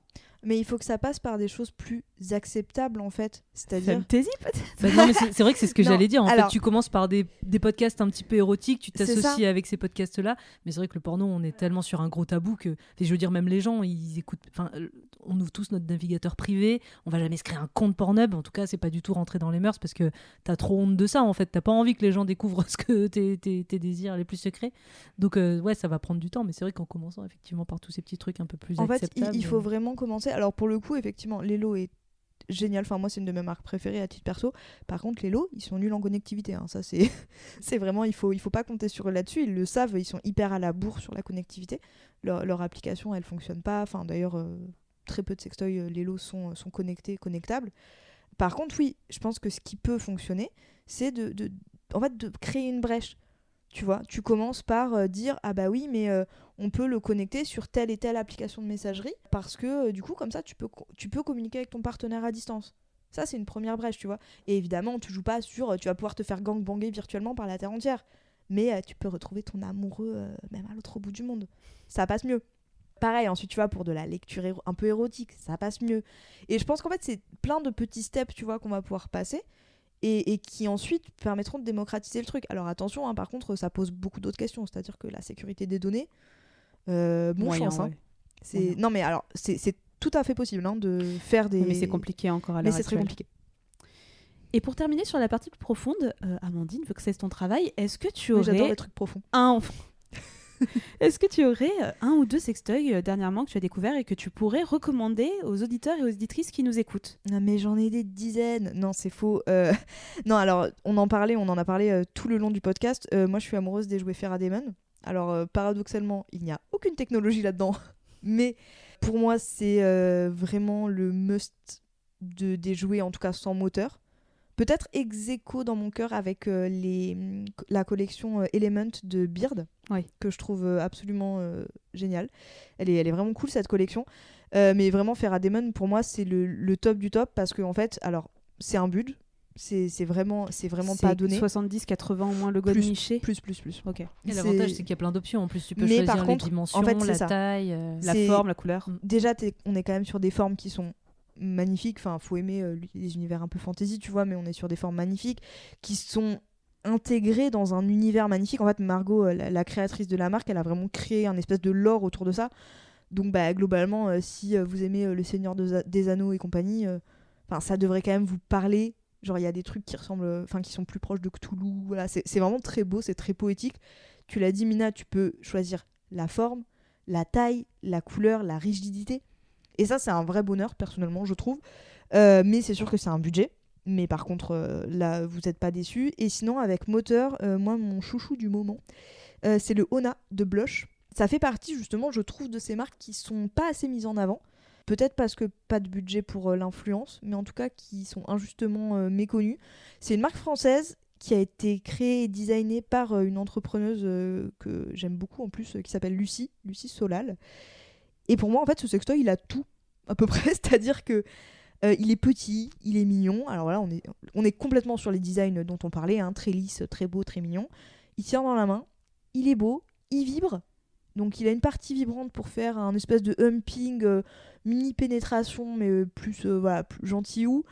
Mais il faut que ça passe par des choses plus acceptables en fait. C'est-à-dire. Fantasy peut-être Bah non, mais c'est vrai que c'est ce que j'allais dire. En alors- fait, tu commences par des, des podcasts un petit peu érotiques, tu t'associes avec ces podcasts-là. Mais c'est vrai que le porno, on est tellement sur un gros tabou que. je veux dire, même les gens, ils écoutent. Enfin, euh, on ouvre tous notre navigateur privé. On va jamais se créer un compte Pornhub. En tout cas, c'est pas du tout rentré dans les mœurs parce que t'as trop honte de ça. En fait, t'as pas envie que les gens découvrent ce que tes, tes, tes désirs les plus secrets. Donc, euh, ouais, ça va prendre du temps. Mais c'est vrai qu'en commençant effectivement par tous ces petits trucs un peu plus En fait, il, faut euh, vraiment commencer. Alors pour le coup, effectivement, Lelo est génial. Enfin, moi, c'est une de mes marques préférées à titre perso. Par contre, Lelo, ils sont nuls en connectivité. hein. Ça, c'est, c'est vraiment, il faut, il faut pas compter sur eux là-dessus. Ils le savent. Ils sont hyper à la bourre sur la connectivité. Leur, leur application, elle fonctionne pas. Enfin, d'ailleurs, euh, très peu de sextoys euh, Lelo sont, sont connectés, connectables. Par contre, oui, je pense que ce qui peut fonctionner, c'est de, de, en fait, de créer une brèche. Tu vois, tu commences par euh, dire ah bah oui, mais euh, on peut le connecter sur telle et telle application de messagerie parce que euh, du coup comme ça tu peux tu peux communiquer avec ton partenaire à distance. Ça c'est une première brèche, tu vois. Et évidemment, tu joues pas sur tu vas pouvoir te faire gangbanger virtuellement par la terre entière, mais tu peux retrouver ton amoureux même à l'autre bout du monde. Ça passe mieux. Pareil, ensuite tu vas pour de la lecture un peu érotique, ça passe mieux. Et je pense qu'en fait, c'est plein de petits steps, tu vois, qu'on va pouvoir passer et, et qui ensuite permettront de démocratiser le truc. Alors attention, hein, par contre, ça pose beaucoup d'autres questions, c'est-à-dire que la sécurité des données, euh, bon Moyen, chance. hein. ouais. C'est Moyen. non mais alors c'est c'est tout à fait possible hein, de faire des. Mais c'est compliqué encore à Mais l'heure c'est très compliqué. Et pour terminer sur la partie plus profonde, euh, Amandine, vu que c'est ton travail, est-ce que tu Mais aurais J'adore les trucs profonds. un Est-ce que tu aurais euh, un ou deux sextoys euh, dernièrement que tu as découvert et que tu pourrais recommander aux auditeurs et aux auditrices qui nous écoutent? Non mais j'en ai des dizaines. Non c'est faux. Euh, Non alors on en parlait, on en a parlé tout le long du podcast. Moi je suis amoureuse des jouets Faradayman. Alors paradoxalement il n'y a aucune technologie là-dedans, mais pour moi c'est vraiment le must de des jouets en tout cas sans moteur. Peut-être ex aequo dans mon cœur avec euh, les, la collection euh, Element de Beard, Oui. que je trouve euh, absolument euh, géniale. Elle est, elle est vraiment cool cette collection. Euh, mais vraiment, Faradayman, pour moi, c'est le, le top du top parce qu'en en fait, alors, c'est un bud. C'est c'est vraiment, c'est vraiment pas C'est donné. 70-80 au moins le god Plus, niché plus, plus, plus. Ok. Et l'avantage, c'est qu'il y a plein d'options. En plus, tu peux Mais choisir par contre, les dimensions, en fait, la ça. taille. euh, La forme, la couleur. Déjà, on est quand même sur des formes qui sont magnifiques. Enfin, faut aimer euh, les univers un peu fantasy, tu vois, mais on est sur des formes magnifiques qui sont intégrées dans un univers magnifique. En fait, Margot, euh, la, créatrice de la marque, elle a vraiment créé un espèce de lore autour de ça. Donc, bah, globalement, euh, si vous aimez Le Seigneur des Anneaux et compagnie, enfin, ça devrait quand même vous parler. Genre, il y a des trucs qui ressemblent, enfin, qui sont plus proches de Cthulhu. Voilà, c'est vraiment très beau, c'est très poétique. Tu l'as dit, Mina, tu peux choisir la forme, la taille, la couleur, la rigidité. Et ça, c'est un vrai bonheur, personnellement, je trouve. Euh, mais c'est sûr que c'est un budget. Mais par contre, euh, là, vous n'êtes pas déçus. Et sinon, avec moteur, euh, moi, mon chouchou du moment, c'est le Ona de Blush. Ça fait partie, justement, je trouve, de ces marques qui sont pas assez mises en avant. Peut-être parce que pas de budget pour l'influence, mais en tout cas qui sont injustement méconnues. C'est une marque française qui a été créée et designée par une entrepreneuse que j'aime beaucoup en plus, qui s'appelle Lucie, Lucie Solal. Et pour moi, en fait, ce sextoy, il a tout, à peu près. C'est-à-dire que euh, il est petit, il est mignon. Alors voilà, on est, on complètement sur les designs dont on parlait, hein, très lisse, très beau, très mignon. Il tient dans la main, il est beau, il vibre. Donc il a une partie vibrante pour faire un espèce de humping, euh, mini pénétration, mais euh, plus, plus gentillou.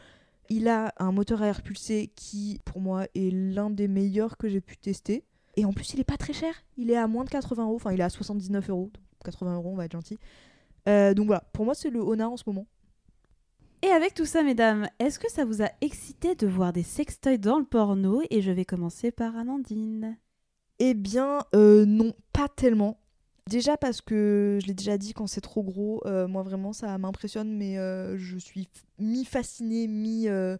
Il a un moteur à air pulsé qui, pour moi, est l'un des meilleurs que j'ai pu tester. Et en plus, il est pas très cher. Il est à moins de 80 euros. Enfin, il est à 79 euros. Donc 80 euros, on va être gentil. Euh, donc voilà, pour moi, c'est le Ona en ce moment. Et avec tout ça, mesdames, est-ce que ça vous a excité de voir des sextoys dans le porno? Et je vais commencer par Amandine. Eh bien, euh, non, pas tellement. Déjà parce que je l'ai déjà dit, quand c'est trop gros, euh, moi vraiment ça m'impressionne, mais euh, je suis mi-fascinée, mi- euh,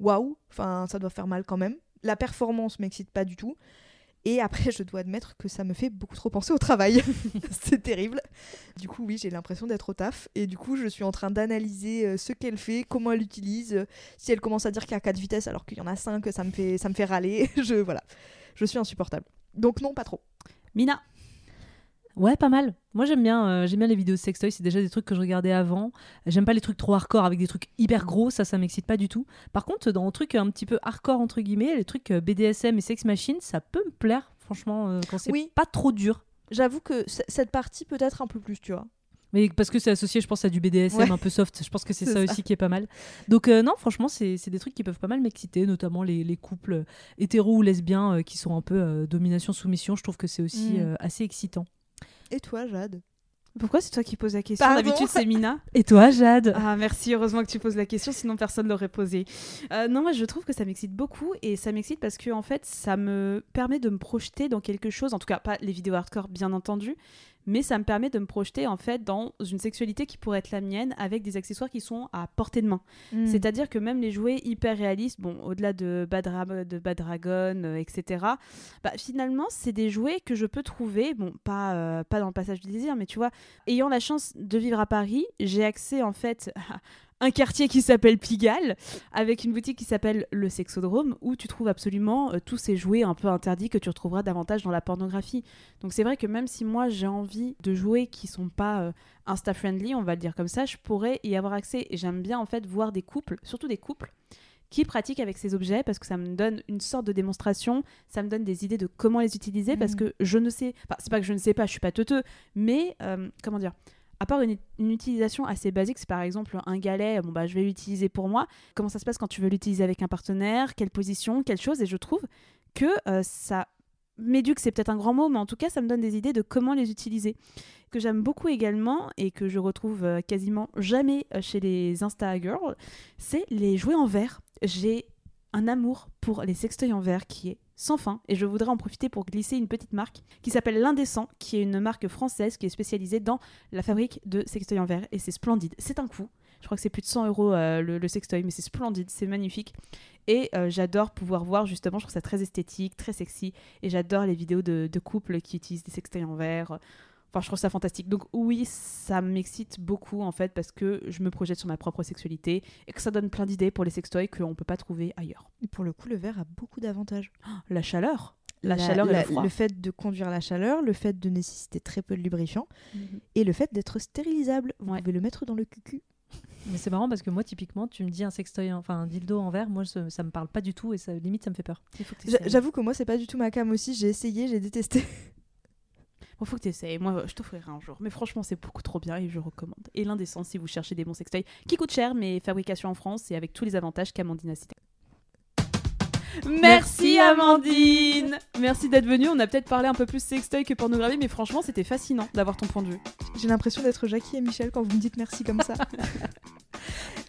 waouh. Enfin, ça doit faire mal quand même. La performance m'excite pas du tout. Et après, je dois admettre que ça me fait beaucoup trop penser au travail. c'est terrible. Du coup, oui, j'ai l'impression d'être au taf. Et du coup, je suis en train d'analyser euh, ce qu'elle fait, comment elle l'utilise. si elle commence à dire qu'il y a 4 vitesses alors qu'il y en a 5, ça me fait, ça me fait râler. je, voilà. je suis insupportable. Donc non, pas trop. Mina Ouais, pas mal. Moi, j'aime bien, euh, j'aime bien les vidéos de sextoy. C'est déjà des trucs que je regardais avant. J'aime pas les trucs trop hardcore avec des trucs hyper gros. Ça, ça m'excite pas du tout. Par contre, dans un truc un petit peu hardcore entre guillemets, les trucs euh, BDSM et sex machine, ça peut me plaire. Franchement, euh, quand c'est Oui. pas trop dur. J'avoue que cette partie peut-être un peu plus, tu vois. Mais parce que c'est associé, je pense, à du BDSM Ouais. un peu soft. Je pense que c'est ça, ça. aussi qui est pas mal. Donc, euh, non, franchement, c'est des trucs qui peuvent pas mal m'exciter, notamment les, les couples hétéros ou lesbiens euh, qui sont un peu euh, domination-soumission. Je trouve que c'est aussi Mm. assez excitant. Et toi, Jade? Pourquoi c'est toi qui poses la question? D'habitude, c'est Mina. Et toi, Jade? Ah, merci, heureusement que tu poses la question, sinon personne l'aurait posée. Euh, non, moi je trouve que ça m'excite beaucoup et ça m'excite parce que en fait ça me permet de me projeter dans quelque chose, en tout cas pas les vidéos hardcore bien entendu, mais ça me permet de me projeter en fait dans une sexualité qui pourrait être la mienne avec des accessoires qui sont à portée de main. Mm. C'est-à-dire que même les jouets hyper réalistes, bon, au-delà de de Bad Dragon, euh, etc., bah, finalement, c'est des jouets que je peux trouver, bon, pas, euh, pas dans le passage du désir, mais tu vois, ayant la chance de vivre à Paris, j'ai accès en fait à un quartier qui s'appelle Pigalle, avec une boutique qui s'appelle le Sexodrome, où tu trouves absolument euh, tous ces jouets un peu interdits que tu retrouveras davantage dans la pornographie. Donc c'est vrai que même si moi j'ai envie de jouets qui sont pas euh, insta-friendly, on va le dire comme ça, je pourrais y avoir accès. Et j'aime bien en fait voir des couples, surtout des couples, qui pratiquent avec ces objets parce que ça me donne une sorte de démonstration, ça me donne des idées de comment les utiliser parce Mhm. que je ne sais, enfin c'est pas que je ne sais pas, je suis pas teuteux, mais euh, comment dire, à part une, utilisation assez basique, c'est par exemple un galet, bon bah je vais l'utiliser pour moi. Comment ça se passe quand tu veux l'utiliser avec un partenaire? Quelle position? Quelle chose? Et je trouve que euh, ça m'éduque, c'est peut-être un grand mot, mais en tout cas ça me donne des idées de comment les utiliser. Que j'aime beaucoup également et que je retrouve euh, quasiment jamais euh, chez les Insta Girls, c'est les jouets en verre. J'ai un amour pour les sextoys en verre qui est sans fin et je voudrais en profiter pour glisser une petite marque qui s'appelle L'Indécent, qui est une marque française qui est spécialisée dans la fabrique de sextoys en verre et c'est splendide. C'est un coût. Je crois que c'est plus de 100 euros euh, le, le sextoy, mais c'est splendide, c'est magnifique. Et euh, j'adore pouvoir voir justement, je trouve ça très esthétique, très sexy. Et j'adore les vidéos de, de couples qui utilisent des sextoys en verre. Enfin, je trouve ça fantastique. Donc oui, ça m'excite beaucoup en fait parce que je me projette sur ma propre sexualité et que ça donne plein d'idées pour les sextoys qu'on peut pas trouver ailleurs. Et pour le coup, le verre a beaucoup d'avantages. La chaleur, la, chaleur et la- le froid. le fait de conduire la chaleur, le fait de nécessiter très peu de lubrifiant Mhm. et le fait d'être stérilisable. Vous Ouais. pouvez le mettre dans le cucu. Mais c'est marrant parce que moi, typiquement, tu me dis un sextoy, enfin un dildo en verre, moi, ça, ça me parle pas du tout et ça, limite, ça me fait peur. J'avoue que moi, c'est pas du tout ma cam aussi. J'ai essayé, j'ai détesté. Bon, faut que t'essayes. Moi, je t'offrirai un jour. Mais franchement, c'est beaucoup trop bien et je recommande. Et l'indécent si vous cherchez des bons sextoys qui coûtent cher, mais fabrication en France et avec tous les avantages qu'Amandine a cités. Merci Amandine Merci d'être venue. On a peut-être parlé un peu plus sextoy que pornographie, mais franchement, c'était fascinant d'avoir ton point de vue. J'ai l'impression d'être Jackie et Michel quand vous me dites merci comme ça.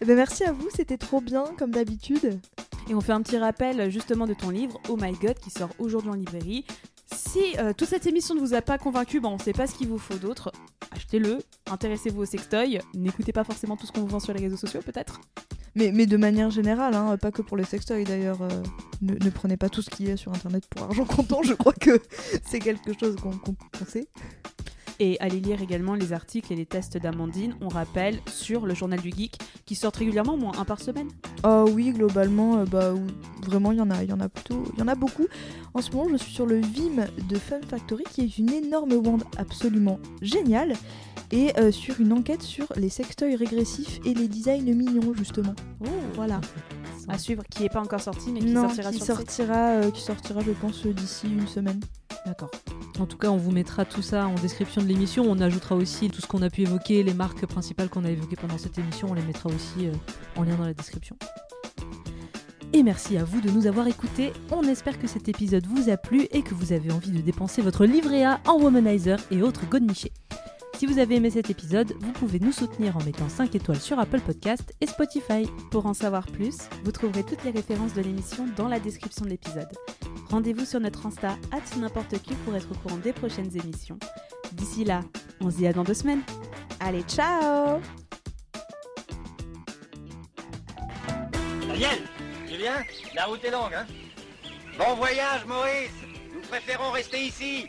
Eh ben, merci à vous, c'était trop bien comme d'habitude. Et on fait un petit rappel justement de ton livre Oh My God qui sort aujourd'hui en librairie. Si euh, toute cette émission ne vous a pas convaincu, bon, on sait pas ce qu'il vous faut d'autre. Achetez-le, intéressez-vous au sextoy, n'écoutez pas forcément tout ce qu'on vous vend sur les réseaux sociaux peut-être. Mais, de manière générale, hein, pas que pour les sextoys d'ailleurs. euh, ne, ne prenez pas tout ce qu'il y a sur internet pour argent comptant, je crois que c'est quelque chose qu'on sait. Et allez lire également les articles et les tests d'Amandine, on rappelle, sur le journal du geek qui sortent régulièrement, au moins un par semaine. Oh oui, globalement, euh, bah vraiment, il y en a, il y en a plutôt, il y en a beaucoup. En ce moment, je suis sur le Vim de Fun Factory, qui est une énorme wand absolument géniale, et euh, sur une enquête sur les sextoys régressifs et les designs mignons justement. Oh, Voilà. À suivre, qui n'est pas encore sorti, mais qui non, sortira qui sur le site. sortira, euh, qui sortira, je pense, euh, d'ici une semaine. D'accord. En tout cas, on vous mettra tout ça en description de l'émission. On ajoutera aussi tout ce qu'on a pu évoquer, les marques principales qu'on a évoquées pendant cette émission. On les mettra aussi euh, en lien dans la description. Et merci à vous de nous avoir écoutés. On espère que cet épisode vous a plu et que vous avez envie de dépenser votre livret A en womanizer et autres godemichés. Si vous avez aimé cet épisode, vous pouvez nous soutenir en mettant 5 étoiles sur Apple Podcast et Spotify. Pour en savoir plus, vous trouverez toutes les références de l'émission dans la description de l'épisode. Rendez-vous sur notre Insta, at n'importe qui, pour être au courant des prochaines émissions. D'ici là, on se dit à dans deux semaines. Allez, ciao Julien La route est longue, hein? Bon voyage, Maurice Nous préférons rester ici.